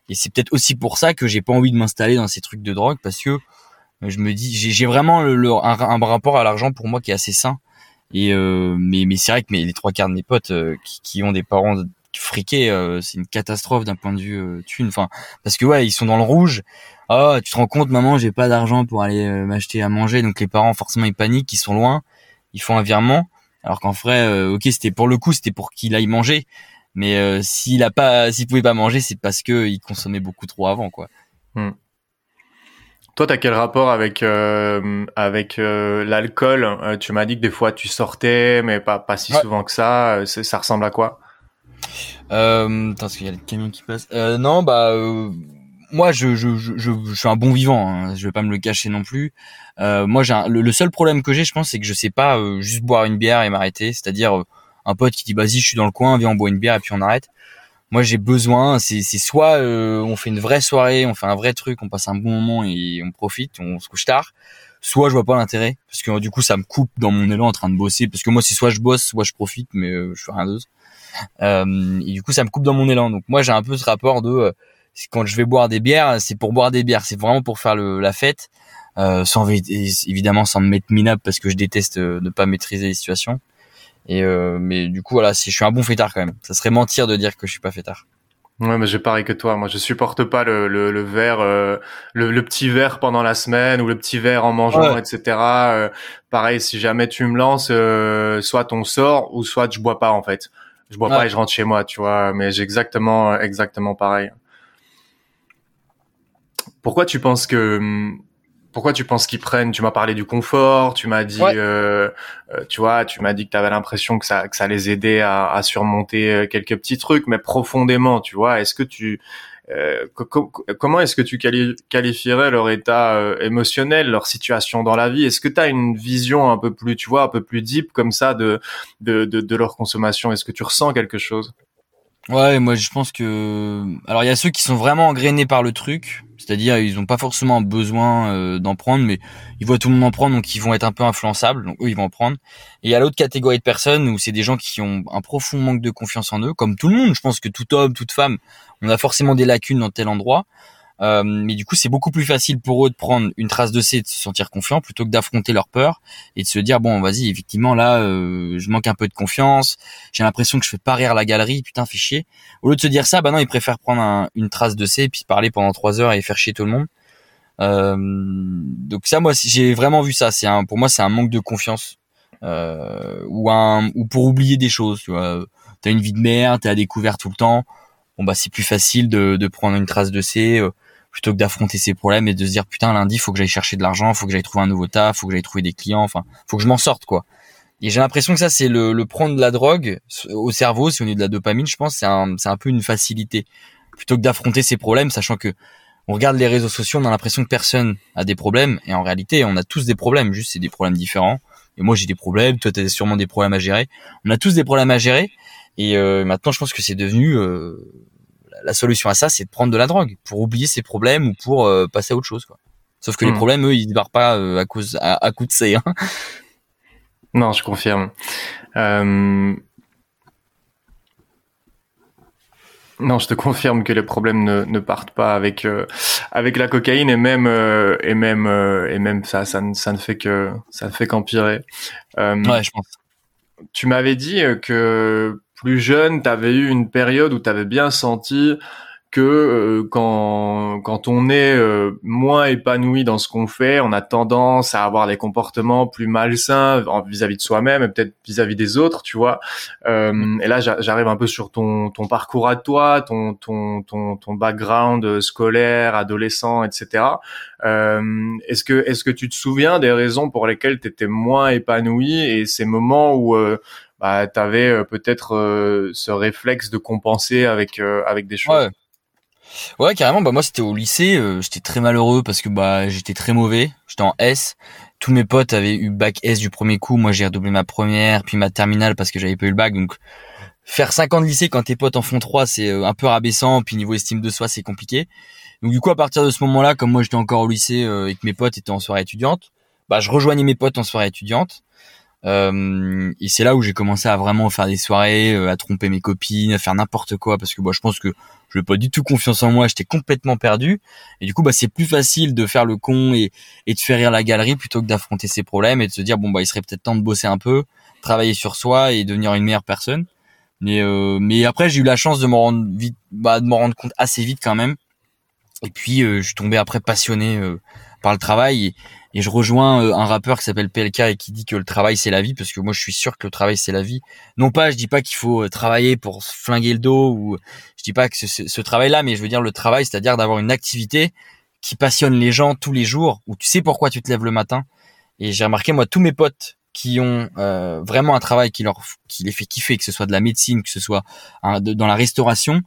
B: Et c'est peut-être aussi pour ça que j'ai pas envie de m'installer dans ces trucs de drogue parce que je me dis j'ai vraiment le, un, rapport à l'argent pour moi qui est assez sain. Et euh, mais mais c'est vrai que mes, les trois quarts de mes potes euh, qui, qui, ont des parents friqués, euh, c'est une catastrophe d'un point de vue euh, thune. Enfin parce que ouais ils sont dans le rouge. Oh tu te rends compte maman j'ai pas d'argent pour aller m'acheter à manger donc les parents forcément ils paniquent ils sont loin ils font un virement alors qu'en vrai ok c'était pour le coup c'était pour qu'il aille manger mais euh, s'il a pas, s'il pouvait pas manger, c'est parce que il consommait beaucoup trop avant, quoi. Hmm.
A: Toi, t'as quel rapport avec euh, avec euh, l'alcool? Tu m'as dit que des fois tu sortais, mais pas pas si souvent que ça. Ça ressemble à quoi?
B: Euh, Attends, parce qu'il y a le camion qui passe? non, bah moi, je, je, je, je, suis un bon vivant. Hein, je vais pas me le cacher non plus. moi, j'ai le, seul problème que j'ai, je pense, c'est que je sais pas juste boire une bière et m'arrêter. C'est-à-dire un pote qui dit vas-y je suis dans le coin viens on boit une bière et puis on arrête moi j'ai besoin c'est soit euh, on fait une vraie soirée on fait un vrai truc on passe un bon moment et on profite on se couche tard soit je vois pas l'intérêt parce que du coup ça me coupe dans mon élan en train de bosser parce que moi c'est soit je bosse soit je profite mais euh, je fais rien d'autre. Euh, et du coup ça me coupe dans mon élan. Donc moi j'ai un peu ce rapport de euh, quand je vais boire des bières c'est pour boire des bières c'est vraiment pour faire le, la fête sans évidemment sans me mettre minable parce que je déteste ne pas maîtriser les situations et euh, mais du coup voilà, si je suis un bon fêtard quand même. Ça serait mentir de dire que je suis pas fêtard.
A: Ouais, mais j'ai pareil que toi. Moi, je supporte pas le le, le verre, euh, le, le, petit verre pendant la semaine ou le petit verre en mangeant, etc. Euh, pareil, si jamais tu me lances, euh, soit on sort ou soit je bois pas en fait. Je bois pas et je rentre chez moi, tu vois. Mais j'ai exactement exactement pareil. Pourquoi tu penses que hum, pourquoi tu penses qu'ils prennent Tu m'as parlé du confort, tu m'as dit, euh, euh, tu vois, tu m'as dit que tu avais l'impression que ça, que ça les aidait à, à, surmonter euh, quelques petits trucs, mais profondément, tu vois, est-ce que tu, euh, comment est-ce que tu qualifierais leur état émotionnel, leur situation dans la vie? Est-ce que tu as une vision un peu plus, tu vois, un peu plus deep comme ça de, de, de, de leur consommation? Est-ce que tu ressens quelque chose?
B: Ouais, moi je pense que alors il y a ceux qui sont vraiment engrainés par le truc, c'est-à-dire ils ont pas forcément besoin euh, d'en prendre, mais ils voient tout le monde en prendre, donc ils vont être un peu influençables, donc eux ils vont en prendre. Et il y a l'autre catégorie de personnes où c'est des gens qui ont un profond manque de confiance en eux, comme tout le monde. Je pense que tout homme, toute femme, on a forcément des lacunes dans tel endroit. Euh, mais du coup, c'est beaucoup plus facile pour eux de prendre une trace de C et de se sentir confiant plutôt que d'affronter leur peur et de se dire bon, vas-y, effectivement là, euh, je manque un peu de confiance. J'ai l'impression que je fais pas rire la galerie, putain, fais. Au lieu de se dire ça, bah non, ils préfèrent prendre une trace de C et puis parler pendant trois heures et faire chier tout le monde. Euh, donc ça, moi, j'ai vraiment vu ça. C'est pour moi, c'est un manque de confiance euh, ou un ou pour oublier des choses. Tu vois, t'as une vie de merde, t'es à découvert tout le temps. Bon bah c'est plus facile de, de prendre une trace de C plutôt que d'affronter ces problèmes et de se dire putain lundi faut que j'aille chercher de l'argent, faut que j'aille trouver un nouveau taf, faut que j'aille trouver des clients, enfin faut que je m'en sorte quoi. Et j'ai l'impression que ça c'est le, le prendre de la drogue au cerveau, c'est au niveau de la dopamine, je pense c'est un c'est un peu une facilité plutôt que d'affronter ces problèmes, sachant que on regarde les réseaux sociaux, on a l'impression que personne a des problèmes et en réalité on a tous des problèmes, juste c'est des problèmes différents. Et moi j'ai des problèmes, toi t'as sûrement des problèmes à gérer. On a tous des problèmes à gérer et euh, maintenant je pense que c'est devenu euh, la solution à ça, c'est de prendre de la drogue pour oublier ses problèmes ou pour euh, passer à autre chose. Quoi. Sauf que les hmm. problèmes, eux, ils débarquent pas euh, à cause à, coup de C. Hein.
A: Non, je confirme. Euh... Non, je te confirme que les problèmes ne, ne partent pas avec euh, avec la cocaïne et même et même et même ça ça ne, ça ne fait que ça ne fait qu'empirer.
B: ouais, je pense.
A: Tu m'avais dit que plus jeune, tu avais eu une période où tu avais bien senti que euh, quand quand on est euh, moins épanoui dans ce qu'on fait, on a tendance à avoir des comportements plus malsains vis-à-vis de soi-même et peut-être vis-à-vis des autres, tu vois. Euh, et là, j'arrive un peu sur ton ton parcours à toi, ton ton ton ton background scolaire, adolescent, etc. est-ce que est-ce que tu te souviens des raisons pour lesquelles tu étais moins épanoui et ces moments où bah, tu euh, peut-être euh, ce réflexe de compenser avec euh, avec des choses.
B: Ouais. Ouais, carrément. Bah moi, c'était au lycée. j'étais très malheureux parce que bah j'étais très mauvais. J'étais en S. Tous mes potes avaient eu bac S du premier coup. Moi, j'ai redoublé ma première, puis ma terminale parce que j'avais pas eu le bac. Donc, faire 5 ans de lycée quand tes potes en font 3, c'est un peu rabaissant. Puis niveau estime de soi, c'est compliqué. Donc du coup, à partir de ce moment-là, comme moi, j'étais encore au lycée et que mes potes étaient en soirée étudiante, bah je rejoignais mes potes en soirée étudiante. Euh, et c'est là où j'ai commencé à vraiment faire des soirées, euh, à tromper mes copines, à faire n'importe quoi, parce que moi, je pense que je n'ai pas du tout confiance en moi, j'étais complètement perdu. Et du coup, bah, c'est plus facile de faire le con et, de faire rire la galerie plutôt que d'affronter ses problèmes et de se dire bon bah il serait peut-être temps de bosser un peu, travailler sur soi et devenir une meilleure personne. Mais euh, mais après j'ai eu la chance de m'en rendre vite, bah, de m'en rendre compte assez vite quand même. Et puis je suis tombé après passionné par le travail. Et je rejoins euh, un rappeur qui s'appelle PLK et qui dit que le travail c'est la vie parce que moi je suis sûr que le travail c'est la vie. Non pas, je dis pas qu'il faut euh, travailler pour flinguer le dos ou je dis pas que ce, travail-là, mais je veux dire le travail, c'est-à-dire d'avoir une activité qui passionne les gens tous les jours où tu sais pourquoi tu te lèves le matin. Et j'ai remarqué moi tous mes potes qui ont euh, vraiment un travail qui leur qui les fait kiffer, que ce soit de la médecine, que ce soit dans la restauration,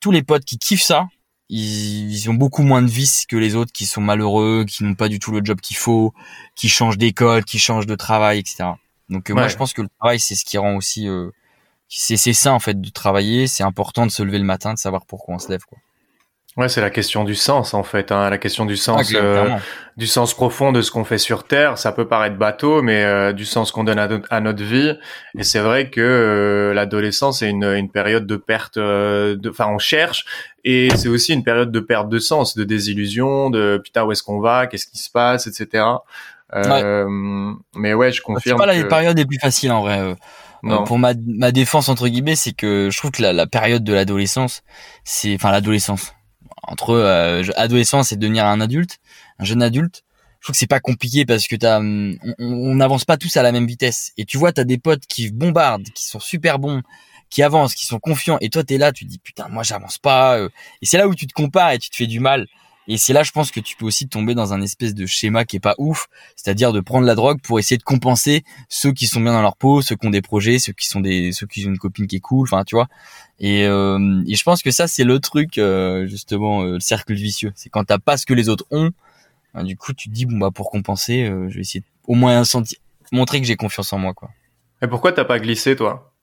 B: tous les potes qui kiffent ça, ils, ont beaucoup moins de vices que les autres qui sont malheureux, qui n'ont pas du tout le job qu'il faut, qui changent d'école, qui changent de travail, etc. Donc euh, moi je pense que le travail c'est ce qui rend aussi euh, c'est c'est ça en fait de travailler, c'est important de se lever le matin, de savoir pourquoi on se lève quoi.
A: Ouais, c'est la question du sens en fait, hein, la question du sens, ah, euh, du sens profond de ce qu'on fait sur Terre. Ça peut paraître bateau, mais euh, du sens qu'on donne à, notre vie. Et c'est vrai que euh, l'adolescence est une, une, période de perte, de, enfin on cherche, et c'est aussi une période de perte de sens, de désillusion, de putain où est-ce qu'on va, qu'est-ce qui se passe, etc. Mais ouais, je confirme.
B: C'est pas la période les plus faciles en vrai. pour ma, ma défense entre guillemets, c'est que je trouve que la, la période de l'adolescence, c'est, enfin l'adolescence entre euh, adolescence et devenir un adulte, un jeune adulte, je trouve que c'est pas compliqué parce que t'as, on n'avance pas tous à la même vitesse. Et tu vois, t'as des potes qui bombardent, qui sont super bons, qui avancent, qui sont confiants. Et toi, t'es là, tu te dis putain, moi j'avance pas. Euh. Et c'est là où tu te compares et tu te fais du mal. Et c'est là, je pense que tu peux aussi tomber dans un espèce de schéma qui est pas ouf, c'est-à-dire de prendre la drogue pour essayer de compenser ceux qui sont bien dans leur peau, ceux qui ont des projets, ceux qui sont des, ceux qui ont une copine qui est cool, enfin, tu vois. Et, euh, et je pense que ça, c'est le truc, euh, justement, euh, le cercle vicieux. C'est quand t'as pas ce que les autres ont, ben, du coup, tu te dis bon bah pour compenser, je vais essayer au moins sentir, montrer que j'ai confiance en moi, quoi.
A: Et pourquoi t'as pas glissé, toi?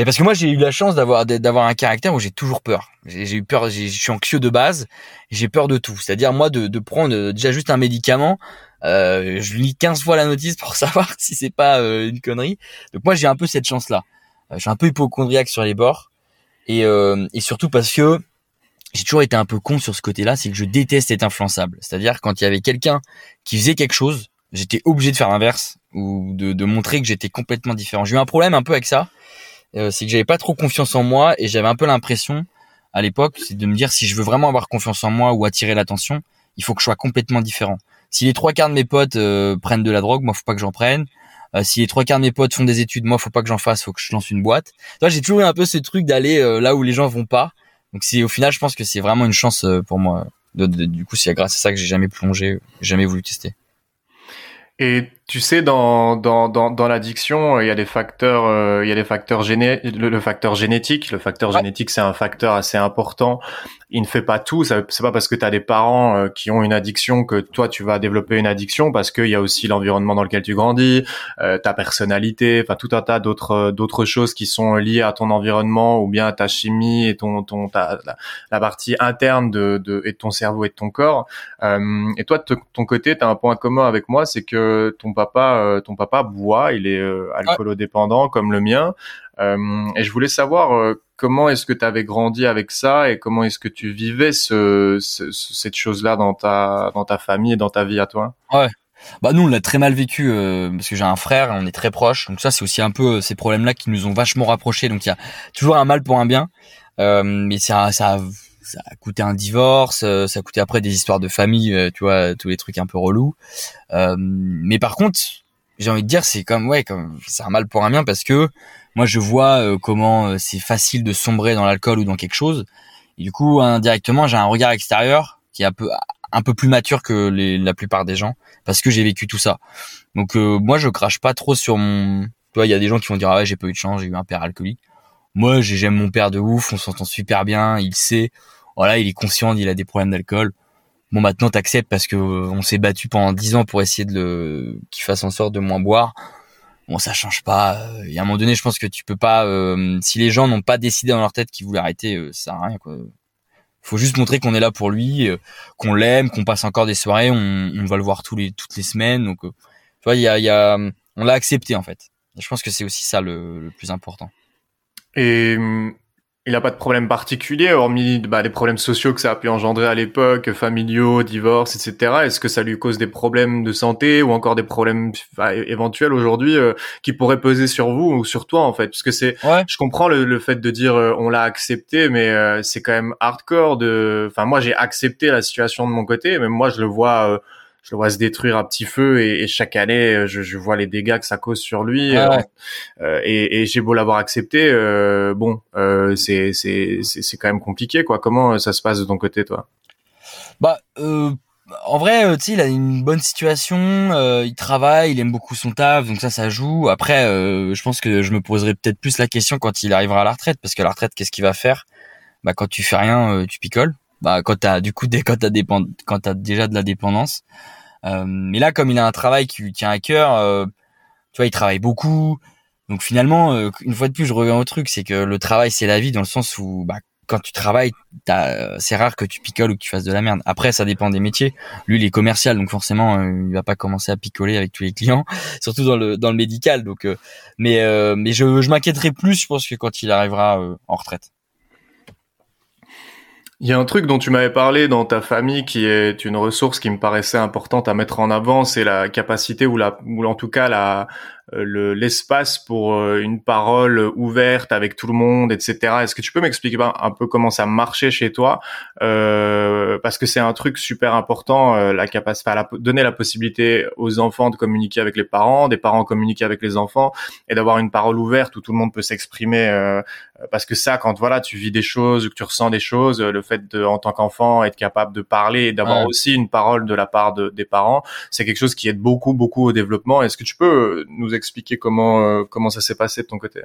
B: Mais parce que moi j'ai eu la chance d'avoir d'avoir un caractère où j'ai toujours peur. J'ai eu peur, je suis anxieux de base, j'ai peur de tout. C'est-à-dire moi de, prendre euh, déjà juste un médicament, euh, je lis 15 fois la notice pour savoir si c'est pas euh, une connerie. Donc moi j'ai un peu cette chance là. Euh, je suis un peu hypochondriaque sur les bords et, surtout parce que j'ai toujours été un peu con sur ce côté-là, c'est que je déteste être influençable. C'est-à-dire quand il y avait quelqu'un qui faisait quelque chose, j'étais obligé de faire l'inverse ou de montrer que j'étais complètement différent. J'ai eu un problème un peu avec ça euh, c'est que j'avais pas trop confiance en moi et j'avais un peu l'impression à l'époque, c'est de me dire si je veux vraiment avoir confiance en moi ou attirer l'attention, il faut que je sois complètement différent. Si les trois quarts de mes potes euh, prennent de la drogue, moi faut pas que j'en prenne. Euh, si les trois quarts de mes potes font des études, moi faut pas que j'en fasse, faut que je lance une boîte. Toi, j'ai toujours eu un peu ce truc d'aller là où les gens vont pas. Donc c'est au final, je pense que c'est vraiment une chance pour moi. du coup, c'est grâce à ça que j'ai jamais plongé, jamais voulu tester.
A: Et tu sais, dans, dans, dans, dans l'addiction, il y a des facteurs, euh, il y a des facteurs géné le, facteur génétique. Le facteur génétique, c'est un facteur assez important il ne fait pas tout. C'est pas parce que tu as des parents euh, qui ont une addiction que toi tu vas développer une addiction, parce qu'il y a aussi l'environnement dans lequel tu grandis, euh, ta personnalité, enfin tout un tas d'autres euh, d'autres choses qui sont liées à ton environnement ou bien à ta chimie et ton ton ta, la, partie interne de, de et de ton cerveau et de ton corps. Euh, et toi de ton côté, tu as un point commun avec moi, c'est que ton papa ton papa boit, il est alcoolodépendant comme le mien. et je voulais savoir comment est-ce que tu avais grandi avec ça et comment est-ce que tu vivais ce, cette chose-là dans ta, dans ta famille et dans ta vie à toi?
B: Ouais. Bah nous on l'a très mal vécu euh, parce que j'ai un frère, on est très proches, donc ça c'est aussi un peu euh, ces problèmes-là qui nous ont vachement rapprochés. Donc il y a toujours un mal pour un bien, euh, mais ça, ça, ça a coûté un divorce, euh, ça a coûté après des histoires de famille, tu vois, tous les trucs un peu relous. mais par contre, j'ai envie de dire c'est comme ouais, comme c'est un mal pour un bien parce que moi je vois euh, comment euh, c'est facile de sombrer dans l'alcool ou dans quelque chose. Et du coup, indirectement, j'ai un regard extérieur qui est un peu un peu plus mature que les, la plupart des gens parce que j'ai vécu tout ça. Donc euh, moi je crache pas trop sur mon tu vois, il y a des gens qui vont dire ah ouais, j'ai pas eu de chance, j'ai eu un père alcoolique. Moi, j'aime mon père de ouf, on s'entend super bien, il sait. Voilà, il est conscient, il a des problèmes d'alcool. Bon, maintenant t'acceptes parce que on s'est battu pendant dix ans pour essayer de le qu'il fasse en sorte de moins boire bon ça change pas il y a un moment donné je pense que tu peux pas euh, si les gens n'ont pas décidé dans leur tête qu'ils voulaient arrêter euh, ça sert à rien quoi faut juste montrer qu'on est là pour lui euh, qu'on l'aime qu'on passe encore des soirées on, va le voir tous les toutes les semaines donc tu vois il y a y a on l'a accepté en fait. Et je pense que c'est aussi ça le plus important.
A: Et hum, il n'a pas de problème particulier, hormis bah, les problèmes sociaux que ça a pu engendrer à l'époque, familiaux, divorce, etc. Est-ce que ça lui cause des problèmes de santé ou encore des problèmes éventuels aujourd'hui euh, qui pourraient peser sur vous ou sur toi en fait? Parce que c'est, je comprends le, fait de dire euh, on l'a accepté, mais euh, c'est quand même hardcore de. Enfin, moi j'ai accepté la situation de mon côté, mais moi je le vois je le vois se détruire à petit feu et, et chaque année euh, je, je, vois les dégâts que ça cause sur lui ah euh, euh, et, et j'ai beau l'avoir accepté euh, bon euh, c'est c'est c'est quand même compliqué quoi. Comment ça se passe de ton côté toi?
B: Bah en vrai, tu sais, il a une bonne situation, il travaille, il aime beaucoup son taf, donc ça, ça joue. Après, je pense que je me poserai peut-être plus la question quand il arrivera à la retraite, parce que la retraite, qu'est-ce qu'il va faire? Bah, quand tu fais rien, tu picoles bah quand t'as du coup dès quand t'as dépend quand t'as déjà de la dépendance euh, mais là comme il a un travail qui lui tient à cœur euh, tu vois il travaille beaucoup donc finalement euh, une fois de plus je reviens au truc c'est que le travail c'est la vie dans le sens où bah quand tu travailles, c'est rare que tu picoles ou que tu fasses de la merde. Après, ça dépend des métiers. Lui, il est commercial, donc forcément, il va pas commencer à picoler avec tous les clients, surtout dans le dans le médical. Donc, mais mais je, je m'inquiéterai plus, je pense que quand il arrivera en retraite.
A: Il y a un truc dont tu m'avais parlé dans ta famille qui est une ressource qui me paraissait importante à mettre en avant, c'est la capacité ou la ou en tout cas la euh, l'espace pour euh, une parole ouverte avec tout le monde, etc. Est-ce que tu peux m'expliquer un peu comment ça marchait chez toi euh, Parce que c'est un truc super important, euh, la capacité, la, donner la possibilité aux enfants de communiquer avec les parents, des parents communiquer avec les enfants, et d'avoir une parole ouverte où tout le monde peut s'exprimer. Euh, parce que ça, quand voilà, tu vis des choses, que tu ressens des choses, le fait de, en tant qu'enfant, être capable de parler et d'avoir aussi une parole de la part de, des parents, c'est quelque chose qui aide beaucoup, beaucoup au développement. Est-ce que tu peux nous expliquer comment euh, comment ça s'est passé de ton côté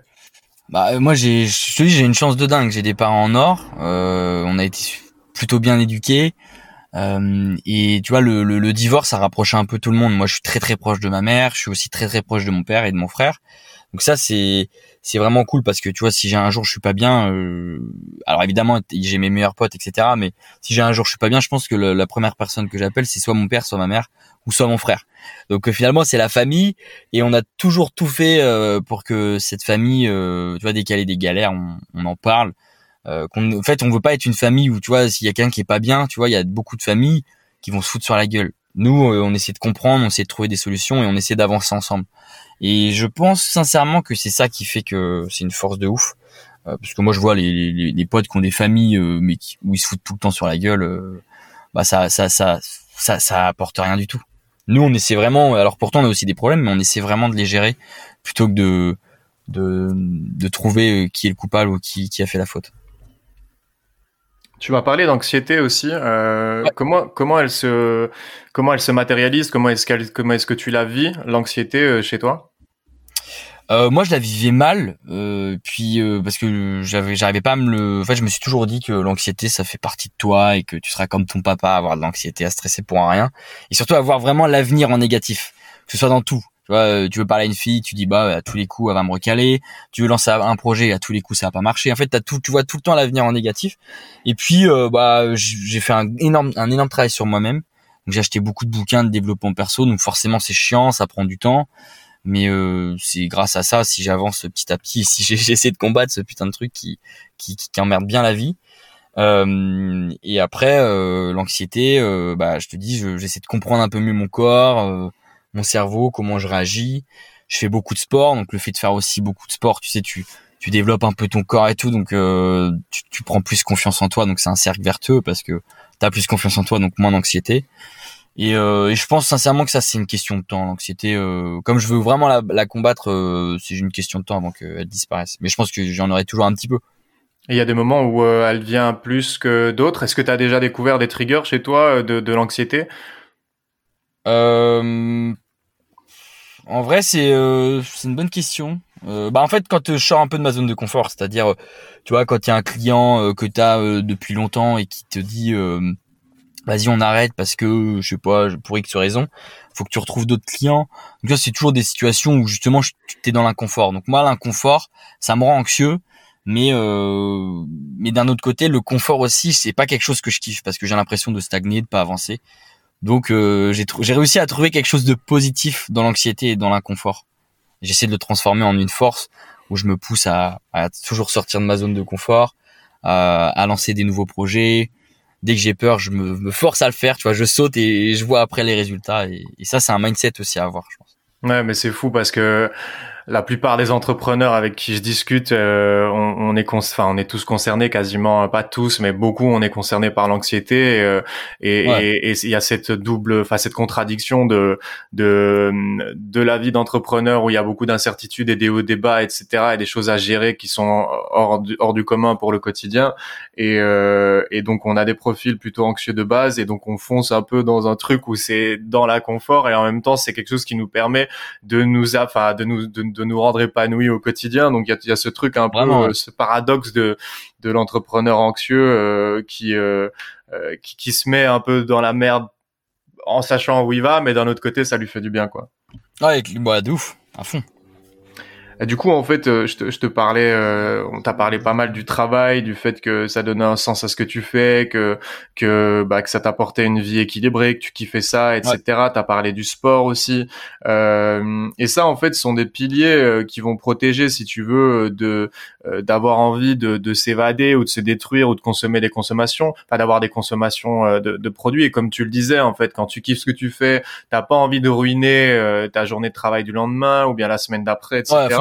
B: Bah euh, moi j'ai je te dis j'ai une chance de dingue, j'ai des parents en or, euh, on a été plutôt bien éduqués. et tu vois le, le, divorce ça rapprochait un peu tout le monde. Moi je suis très très proche de ma mère, je suis aussi très très proche de mon père et de mon frère. Donc ça c'est c'est vraiment cool parce que tu vois si j'ai un jour je suis pas bien, euh, alors évidemment j'ai mes meilleurs potes etc. Mais si j'ai un jour je suis pas bien, je pense que la première personne que j'appelle c'est soit mon père, soit ma mère ou soit mon frère. Donc euh, finalement c'est la famille et on a toujours tout fait euh, pour que cette famille, tu vois dès qu'elle des galères, on, on en parle. en fait on veut pas être une famille où tu vois s'il y a quelqu'un qui est pas bien, tu vois il y a beaucoup de familles qui vont se foutre sur la gueule. Nous, on essaie de comprendre, on essaie de trouver des solutions et on essaie d'avancer ensemble. Et je pense sincèrement que c'est ça qui fait que c'est une force de ouf. Euh, parce que moi je vois les, les, les, potes qui ont des familles euh, mais où ils se foutent tout le temps sur la gueule, euh, bah ça, ça ça ça ça apporte rien du tout. Nous on essaie vraiment, alors pourtant on a aussi des problèmes, mais on essaie vraiment de les gérer plutôt que de de, de trouver qui est le coupable ou qui, qui a fait la faute.
A: Tu m'as parlé d'anxiété aussi. Euh, Comment comment elle se comment elle se matérialise Comment est-ce qu'elle comment est-ce que tu la vis l'anxiété euh, chez toi?
B: Euh, moi, je la vivais mal, euh, puis euh, parce que j'avais, j'arrivais pas à me le. En fait, je me suis toujours dit que l'anxiété, ça fait partie de toi et que tu seras comme ton papa, à avoir de l'anxiété, à stresser pour un rien, et surtout avoir vraiment l'avenir en négatif, que ce soit dans tout. Tu vois, euh, tu veux parler à une fille, tu dis bah à tous les coups elle va me recaler. Tu veux lancer un projet, à tous les coups ça va pas marcher. En fait, as tout, tu vois tout le temps l'avenir en négatif. Et puis euh, bah j'ai fait un énorme un énorme travail sur moi-même. Donc j'ai acheté beaucoup de bouquins de développement perso. Donc forcément c'est chiant, ça prend du temps. Mais euh, c'est grâce à ça si j'avance petit à petit, si j'essaie de combattre ce putain de truc qui qui, qui, emmerde bien la vie. Euh, et après l'anxiété, bah je te dis, j'essaie de comprendre un peu mieux mon corps mon cerveau, comment je réagis. Je fais beaucoup de sport, donc le fait de faire aussi beaucoup de sport, tu sais, tu tu développes un peu ton corps et tout, donc euh, tu, tu, prends plus confiance en toi, donc c'est un cercle vertueux parce que tu as plus confiance en toi, donc moins d'anxiété. Et, euh, et, je pense sincèrement que ça c'est une question de temps. L'anxiété, euh, comme je veux vraiment la, la combattre, euh, c'est une question de temps avant qu'elle disparaisse. Mais je pense que j'en aurai toujours un petit peu.
A: Il y a des moments où elle vient plus que d'autres. Est-ce que tu as déjà découvert des triggers chez toi de, de l'anxiété?
B: En vrai, c'est euh, une bonne question. Euh, bah en fait, quand je sors un peu de ma zone de confort, c'est-à-dire, tu vois, quand il y a un client euh, que tu as euh, depuis longtemps et qui te dit, vas-y, on arrête parce que je sais pas, pour X raison, faut que tu retrouves d'autres clients. Donc ça, c'est toujours des situations où justement, tu es dans l'inconfort. Donc moi, l'inconfort, ça me rend anxieux. Mais mais d'un autre côté, le confort aussi, c'est pas quelque chose que je kiffe parce que j'ai l'impression de stagner, de pas avancer. Donc euh, j'ai réussi à trouver quelque chose de positif dans l'anxiété et dans l'inconfort. j'essaie de le transformer en une force où je me pousse à, toujours sortir de ma zone de confort, à, lancer des nouveaux projets. Dès que j'ai peur, je me, me, force à le faire. Tu vois, je saute et, je vois après les résultats. Et, et ça, c'est un mindset aussi à avoir, je pense.
A: Ouais, mais c'est fou parce que la plupart des entrepreneurs avec qui je discute, euh, on, on, est enfin, on est tous concernés, quasiment pas tous, mais beaucoup, on est concernés par l'anxiété euh, et il y a cette double, enfin cette contradiction de de de la vie d'entrepreneur où il y a beaucoup d'incertitudes et des hauts, des bas, etc. et des choses à gérer qui sont hors du, hors du commun pour le quotidien et euh, et donc on a des profils plutôt anxieux de base et donc on fonce un peu dans un truc où c'est dans la confort et en même temps c'est quelque chose qui nous permet de nous, enfin de nous de, de nous rendre épanouis au quotidien. Donc il y a, y a, ce truc un peu, euh, ce paradoxe de, de l'entrepreneur anxieux euh, qui, euh, qui, qui se met un peu dans la merde en sachant où il va, mais d'un autre côté, ça lui fait du bien, quoi.
B: Ouais, bah, de ouf, à fond
A: du coup, en fait, euh, je te, je te parlais, euh, on t'a parlé pas mal du travail, du fait que ça donnait un sens à ce que tu fais, que que bah que ça t'apportait une vie équilibrée, que tu kiffais ça, etc. T'as parlé du sport aussi, euh, et ça, en fait, sont des piliers qui vont protéger, si tu veux, de d'avoir envie de, de s'évader ou de se détruire ou de consommer des consommations, pas d'avoir des consommations de, de, produits. Et comme tu le disais, en fait, quand tu kiffes ce que tu fais, t'as pas envie de ruiner ta journée de travail du lendemain ou bien la semaine d'après, etc.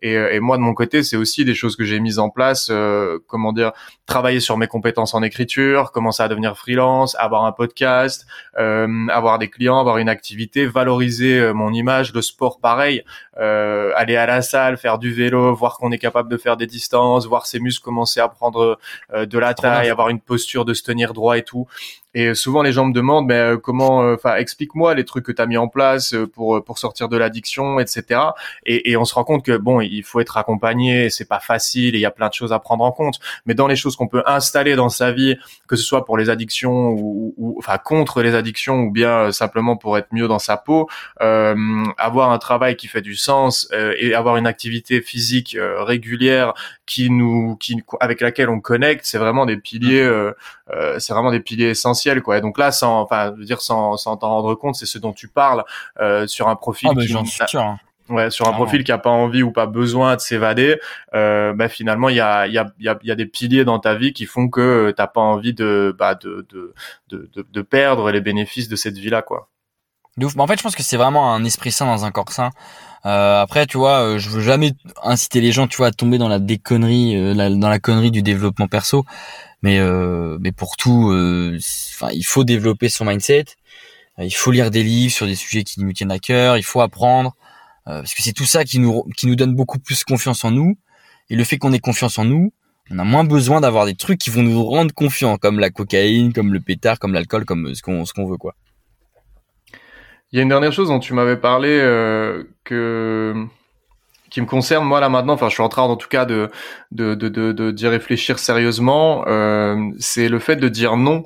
A: Et, euh, et, moi de mon côté, c'est aussi des choses que j'ai mises en place. Euh, comment dire, travailler sur mes compétences en écriture, commencer à devenir freelance, avoir un podcast, euh, avoir des clients, avoir une activité, valoriser euh, mon image, le sport pareil, euh, aller à la salle, faire du vélo, voir qu'on est capable de faire des distances, voir ses muscles commencer à prendre de la taille, avoir une posture de se tenir droit et tout. Et souvent les gens me demandent, mais euh, comment, euh, enfin, explique-moi les trucs que tu as mis en place euh, pour pour sortir de l'addiction, etc. Et, et, on se rend compte que bon, il faut être accompagné, c'est pas facile, et il y a plein de choses à prendre en compte. Mais dans les choses qu'on peut installer dans sa vie, que ce soit pour les addictions ou, ou enfin contre les addictions, ou bien simplement pour être mieux dans sa peau, euh, avoir un travail qui fait du sens et avoir une activité physique régulière qui nous, qui avec laquelle on connecte, c'est vraiment des piliers, mmh. c'est vraiment des piliers essentiels quoi. Et donc là, sans, enfin, je veux dire, sans, sans t'en rendre compte, c'est ce dont tu parles euh, sur un profil.
B: Ah, qui, suis sûr. Hein.
A: Ouais, sur un profil qui a pas envie ou pas besoin de s'évader, euh, bah finalement il y a y a y a, y a des piliers dans ta vie qui font que t'as pas envie de bah de de, de perdre les bénéfices de cette vie là quoi.
B: Mais en fait, je pense que c'est vraiment un esprit sain dans un corps sain. Euh, après, tu vois, euh, je veux jamais inciter les gens, tu vois, à tomber dans la déconnerie, euh, dans la connerie du développement perso. Mais euh, mais pour tout, euh, enfin, il faut développer son mindset. Il faut lire des livres sur des sujets qui nous tiennent à cœur. Il faut apprendre parce que c'est tout ça qui nous qui nous donne beaucoup plus confiance en nous. Et le fait qu'on ait confiance en nous, on a moins besoin d'avoir des trucs qui vont nous rendre confiants, comme la cocaïne, comme le pétard, comme l'alcool, comme ce qu'on ce qu'on veut quoi.
A: Il y a une dernière chose dont tu m'avais parlé euh, que qui me concerne moi là maintenant, enfin je suis en train en tout cas de de de d'y réfléchir sérieusement, euh, c'est le fait de dire non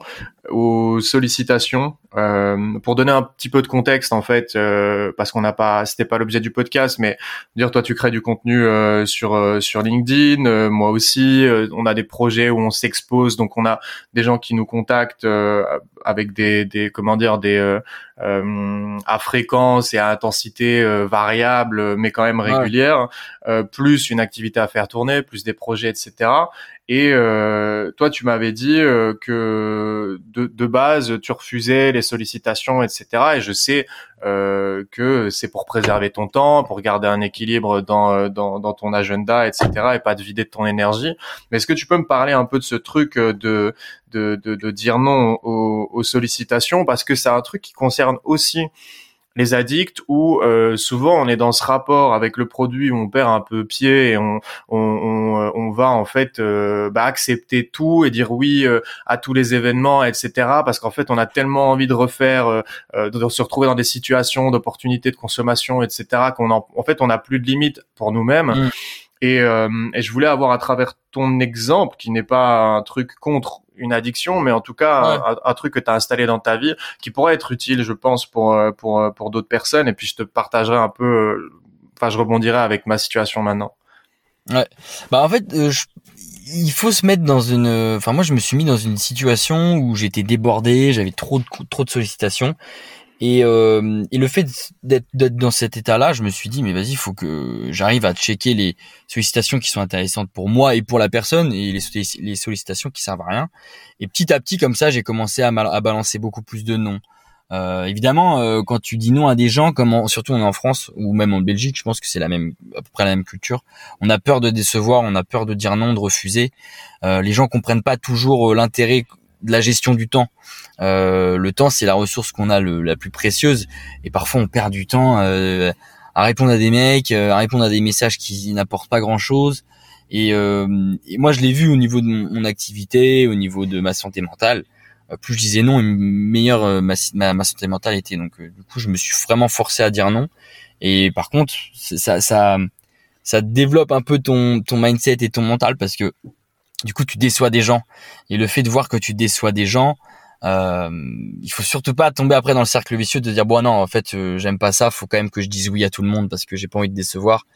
A: aux sollicitations. Euh, pour donner un petit peu de contexte en fait, euh, parce qu'on n'a pas, c'était pas l'objet du podcast, mais dire toi tu crées du contenu euh, sur euh, sur LinkedIn, euh, moi aussi, on a des projets où on s'expose, donc on a des gens qui nous contactent avec des des comment dire des à fréquence et à intensité variable, mais quand même régulière, plus une activité à faire tourner, plus des projets, etc. Et euh, toi, tu m'avais dit euh, que de, de, base, tu refusais les sollicitations, etc. Et je sais euh, que c'est pour préserver ton temps, pour garder un équilibre dans, dans, dans, ton agenda, etc. Et pas de vider de ton énergie. Mais est-ce que tu peux me parler un peu de ce truc de, de, de, de dire non aux, aux sollicitations? Parce que c'est un truc qui concerne aussi les addicts où euh, souvent on est dans ce rapport avec le produit où on perd un peu pied et on on, on, on va en fait euh, bah, accepter tout et dire oui euh, à tous les événements etc parce qu'en fait on a tellement envie de refaire de se retrouver dans des situations d'opportunités de consommation etc qu'on en, en fait on n'a plus de limites pour nous-mêmes mmh. et, et je voulais avoir à travers ton exemple qui n'est pas un truc contre une addiction, mais en tout cas un, truc que tu as installé dans ta vie qui pourrait être utile, je pense, pour euh, pour euh, pour d'autres personnes. Et puis je te partagerai un peu, euh, enfin je rebondirai avec ma situation maintenant.
B: Ouais. Bah en fait, il faut se mettre dans une. Enfin moi je me suis mis dans une situation où j'étais débordé, j'avais trop de trop de sollicitations. Et, euh, et le fait d'être dans cet état-là, je me suis dit mais vas-y, il faut que j'arrive à checker les sollicitations qui sont intéressantes pour moi et pour la personne et les, sollicitations qui servent à rien. Et petit à petit comme ça, j'ai commencé à, balancer beaucoup plus de noms. Euh, évidemment, euh, quand tu dis non à des gens, comme surtout on est en France ou même en Belgique, je pense que c'est la même, à peu près la même culture. On a peur de décevoir, on a peur de dire non, de refuser. Euh, les gens comprennent pas toujours l'intérêt de la gestion du temps. le temps, c'est la ressource qu'on a la plus précieuse, et parfois on perd du temps à répondre à des mecs, à répondre à des messages qui n'apportent pas grand-chose. Et, et, moi, je l'ai vu au niveau de mon activité, au niveau de ma santé mentale euh, plus je disais non, meilleure euh, ma, ma, santé mentale était. Donc euh, du coup, je me suis vraiment forcé à dire non. Et par contre, ça, ça, ça développe un peu ton, ton mindset et ton mental parce que du coup, tu déçois des gens. Et le fait de voir que tu déçois des gens, euh, il faut surtout pas tomber après dans le cercle vicieux de dire bon non, en fait, j'aime pas ça. Faut quand même que je dise oui à tout le monde parce que j'ai pas envie de décevoir.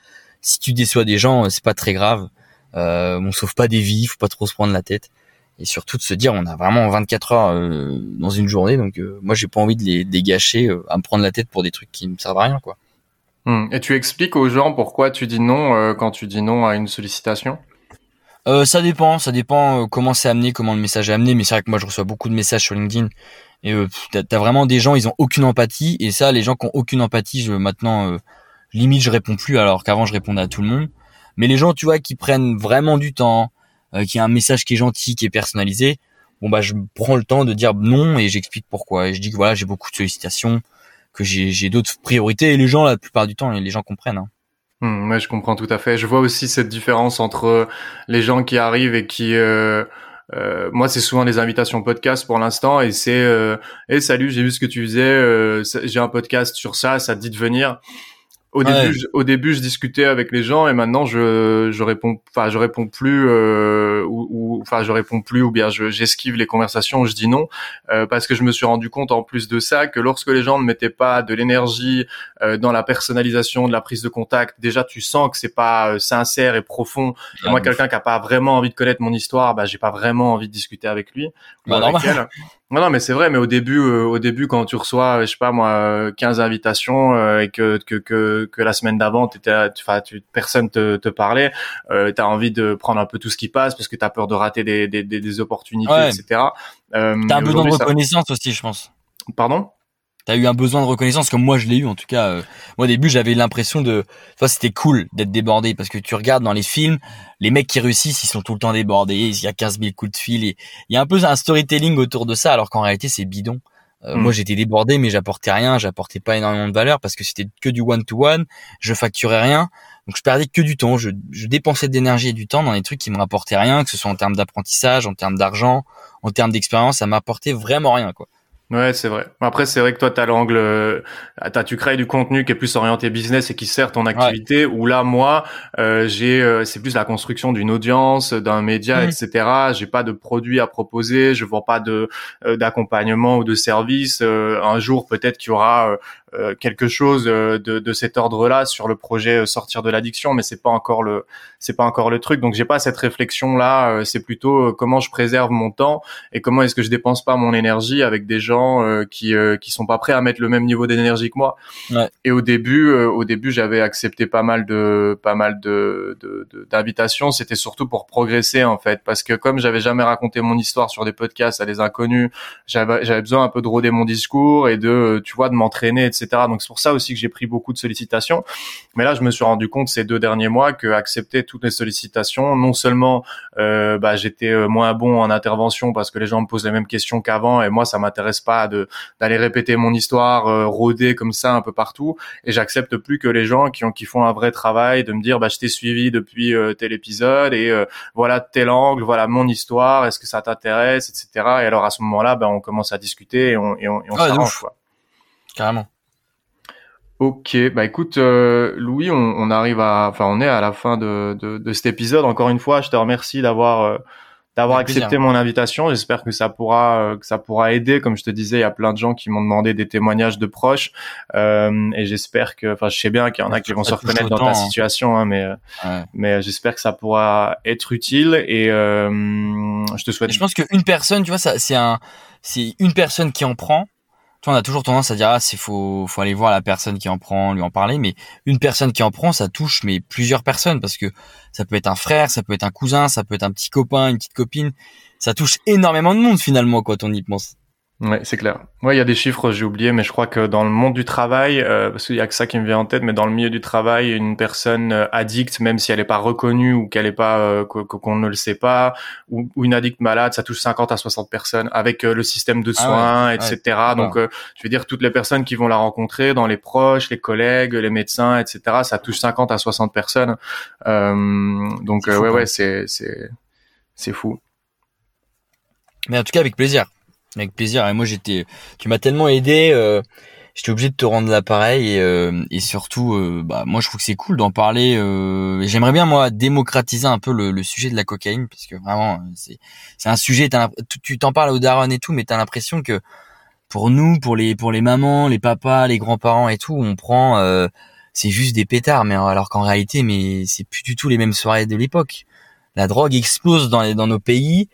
B: Si tu déçois des gens, c'est pas très grave. Euh, on sauve pas des vies, faut pas trop se prendre la tête et surtout de se dire on a vraiment 24 heures euh, dans une journée donc euh, moi j'ai pas envie de les, dégâcher euh, à me prendre la tête pour des trucs qui me servent à rien quoi.
A: Hmm. Et tu expliques aux gens pourquoi tu dis non quand tu dis non à une sollicitation?
B: Ça dépend, ça dépend comment c'est amené, comment le message est amené. Mais c'est vrai que moi je reçois beaucoup de messages sur LinkedIn et t'as as vraiment des gens ils ont aucune empathie et ça les gens qui ont aucune empathie je maintenant limite je réponds plus alors qu'avant je répondais à tout le monde. Mais les gens tu vois qui prennent vraiment du temps, euh, qui a un message qui est gentil, qui est personnalisé, bon bah je prends le temps de dire non et j'explique pourquoi. Et je dis que voilà j'ai beaucoup de sollicitations, que j'ai d'autres priorités et les gens la plupart du temps les gens comprennent. Hein.
A: Mmh, je comprends tout à fait. Je vois aussi cette différence entre les gens qui arrivent et qui euh, euh, moi, c'est souvent des invitations podcast pour l'instant, et c'est euh, hey, salut, j'ai vu ce que tu faisais, euh, j'ai un podcast sur ça, ça te dit de venir." Au début, je, au début, je discutais avec les gens et maintenant je, je réponds, enfin, je réponds plus euh, ou, enfin, je réponds plus ou bien j'esquive les conversations, je dis non euh, parce que je me suis rendu compte en plus de ça que lorsque les gens ne mettaient pas de l'énergie euh, dans la personnalisation, de la prise de contact, déjà tu sens que c'est pas euh, sincère et profond. Et moi, quelqu'un qui a pas vraiment envie de connaître mon histoire, bah, j'ai pas vraiment envie de discuter avec lui.
B: Bah, avec elle.
A: Non, non, mais c'est vrai. Mais au début, euh, au début, quand tu reçois, je sais pas moi, 15 invitations euh, et que, que que que la semaine d'avant, t'étais, enfin, tu, personne te, te parlait, euh, t'as envie de prendre un peu tout ce qui passe parce que t'as peur de rater des des, des, opportunités, etc.
B: Euh, t'as un besoin de reconnaissance aussi, je pense.
A: Pardon?
B: T'as eu un besoin de reconnaissance comme moi je l'ai eu en tout cas. Euh, moi au début j'avais l'impression de, toi c'était cool d'être débordé parce que tu regardes dans les films, les mecs qui réussissent ils sont tout le temps débordés, il y a 15 000 coups de fil et il y a un peu un storytelling autour de ça alors qu'en réalité c'est bidon. Euh, mm. Moi j'étais débordé mais j'apportais rien, j'apportais pas énormément de valeur parce que c'était que du one to one, je facturais rien, donc je perdais que du temps, je, je dépensais de l'énergie et du temps dans des trucs qui me rapportaient rien, que ce soit en termes d'apprentissage, en termes d'argent, en termes d'expérience, ça m'apportait vraiment rien quoi.
A: Ouais, c'est vrai. Après, c'est vrai que toi, t'as l'angle, euh, t'as, tu crées du contenu qui est plus orienté business et qui sert ton activité. Ou là, moi, euh, j'ai, euh, c'est plus la construction d'une audience, d'un média, mmh. etc. J'ai pas de produits à proposer, je vois pas de d'accompagnement ou de service. un jour, peut-être qu'il y aura euh, quelque chose de, de cet ordre-là sur le projet euh, sortir de l'addiction, mais c'est pas encore le c'est pas encore le truc. Donc j'ai pas cette réflexion là. Euh, c'est plutôt comment je préserve mon temps et comment est-ce que je dépense pas mon énergie avec des gens qui qui sont pas prêts à mettre le même niveau d'énergie que moi. Ouais. Et au début au début j'avais accepté pas mal de pas mal de d'invitations. C'était surtout pour progresser en fait parce que comme j'avais jamais raconté mon histoire sur des podcasts à des inconnus, j'avais j'avais besoin un peu de roder mon discours et de tu vois de m'entraîner donc c'est pour ça aussi que j'ai pris beaucoup de sollicitations. Mais là, je me suis rendu compte ces deux derniers mois que accepter toutes les sollicitations, non seulement euh, bah, j'étais euh, moins bon en intervention parce que les gens me posent les mêmes questions qu'avant et moi ça m'intéresse pas de d'aller répéter mon histoire, euh, rôder comme ça un peu partout. Et j'accepte plus que les gens qui ont qui font un vrai travail de me dire bah je t'ai suivi depuis tel épisode et voilà tel angle, voilà mon histoire, est-ce que ça t'intéresse, etc. Et alors à ce moment-là, ben on commence à discuter et on et on, et on s'arrange quoi.
B: Carrément.
A: Ok, bah écoute, euh, Louis, on, on, arrive à, enfin, on est à la fin de, de, de, cet épisode. Encore une fois, je te remercie d'avoir euh, d'avoir accepté mon invitation. J'espère que ça pourra euh, que ça pourra aider. Comme je te disais, il y a plein de gens qui m'ont demandé des témoignages de proches, euh, et j'espère que, enfin, je sais bien qu'il y en a qui vont se reconnaître dans ta hein. situation, hein, mais mais j'espère que ça pourra être utile. Et je te souhaite.
B: je pense qu'une personne, tu vois, ça, c'est un, c'est une personne qui en prend on a toujours tendance à dire ah c'est faut faut aller voir la personne qui en prend, lui en parler, mais une personne qui en prend, ça touche mais plusieurs personnes parce que ça peut être un frère, ça peut être un cousin, ça peut être un petit copain, une petite copine, ça touche énormément de monde finalement quand on y pense.
A: Ouais, c'est clair. Ouais, il y a des chiffres, j'ai oublié, mais je crois que dans le monde du travail, euh, parce qu'il y a que ça qui me vient en tête, mais dans le milieu du travail, une personne euh, addicte, même si elle n'est pas reconnue ou qu'elle est pas, euh, qu'on ne le sait pas, ou, une addict malade, ça touche 50 à 60 personnes avec le système de ah soins, etc. Donc, je veux dire, toutes les personnes qui vont la rencontrer, dans les proches, les collègues, les médecins, etc. Ça touche 50 à 60 personnes. donc, ouais, ouais, c'est, c'est, c'est fou.
B: Mais en tout cas, avec plaisir. Avec plaisir. Et moi, j'étais, tu m'as tellement aidé. Euh, j'étais obligé de te rendre l'appareil et, euh, et surtout, euh, bah, moi, je trouve que c'est cool d'en parler. J'aimerais bien moi démocratiser un peu le, le, sujet de la cocaïne parce que vraiment, c'est, c'est un sujet. Tu t'en parles au daron et tout, mais t'as l'impression que pour nous, pour les, pour les mamans, les papas, les grands-parents et tout, on prend, c'est juste des pétards. Mais alors qu'en réalité, mais c'est plus du tout les mêmes soirées de l'époque. La drogue explose dans, les, dans nos pays.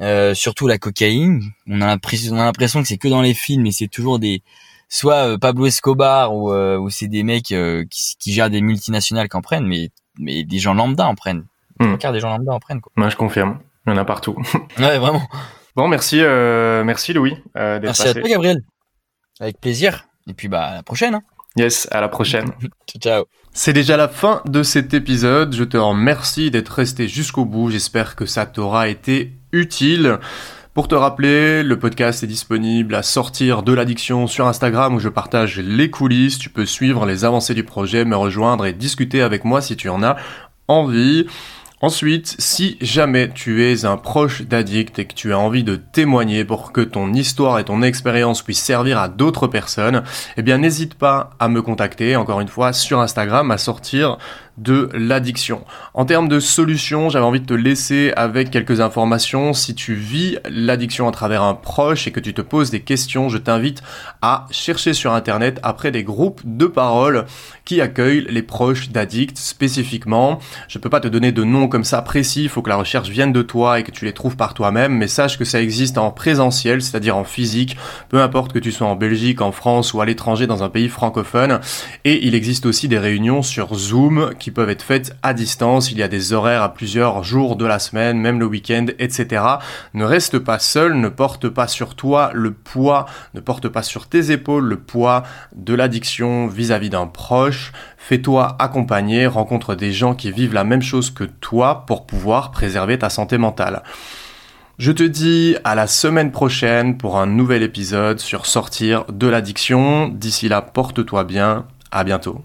B: Euh, surtout la cocaïne. On a l'impression, on a l'impression que c'est que dans les films, mais c'est toujours des, soit euh, Pablo Escobar ou, euh, ou c'est des mecs qui, qui, gèrent des multinationales qui en prennent, mais mais des gens lambda en prennent. Hmm. des gens lambda en prennent. Quoi.
A: Moi, je confirme. Il y en a partout.
B: ouais, vraiment.
A: Bon, merci, merci Louis.
B: merci à toi, Gabriel. Avec plaisir. Et puis bah à la prochaine. Hein.
A: Yes, à la prochaine.
B: ciao.
A: C'est déjà la fin de cet épisode. Je te remercie d'être resté jusqu'au bout. J'espère que ça t'aura été utile. Pour te rappeler, le podcast est disponible à sortir de l'addiction sur Instagram où je partage les coulisses. Tu peux suivre les avancées du projet, me rejoindre et discuter avec moi si tu en as envie. Ensuite, si jamais tu es un proche d'addict et que tu as envie de témoigner pour que ton histoire et ton expérience puissent servir à d'autres personnes, eh bien n'hésite pas à me contacter, encore une fois, sur Instagram à sortir de l'addiction. En termes de solutions, j'avais envie de te laisser avec quelques informations. Si tu vis l'addiction à travers un proche et que tu te poses des questions, je t'invite à chercher sur Internet après des groupes de parole qui accueillent les proches d'addicts spécifiquement. Je peux pas te donner de nom comme ça précis, il faut que la recherche vienne de toi et que tu les trouves par toi-même, mais sache que ça existe en présentiel, c'est-à-dire en physique, peu importe que tu sois en Belgique, en France ou à l'étranger dans un pays francophone. Et il existe aussi des réunions sur Zoom qui peuvent être faites à distance. Il y a des horaires à plusieurs jours de la semaine, même le week-end, etc. Ne reste pas seul, ne porte pas sur toi le poids, ne porte pas sur tes épaules le poids de l'addiction vis-à-vis d'un proche. Fais-toi accompagner, rencontre des gens qui vivent la même chose que toi pour pouvoir préserver ta santé mentale. Je te dis à la semaine prochaine pour un nouvel épisode sur sortir de l'addiction. D'ici là, porte-toi bien. À bientôt.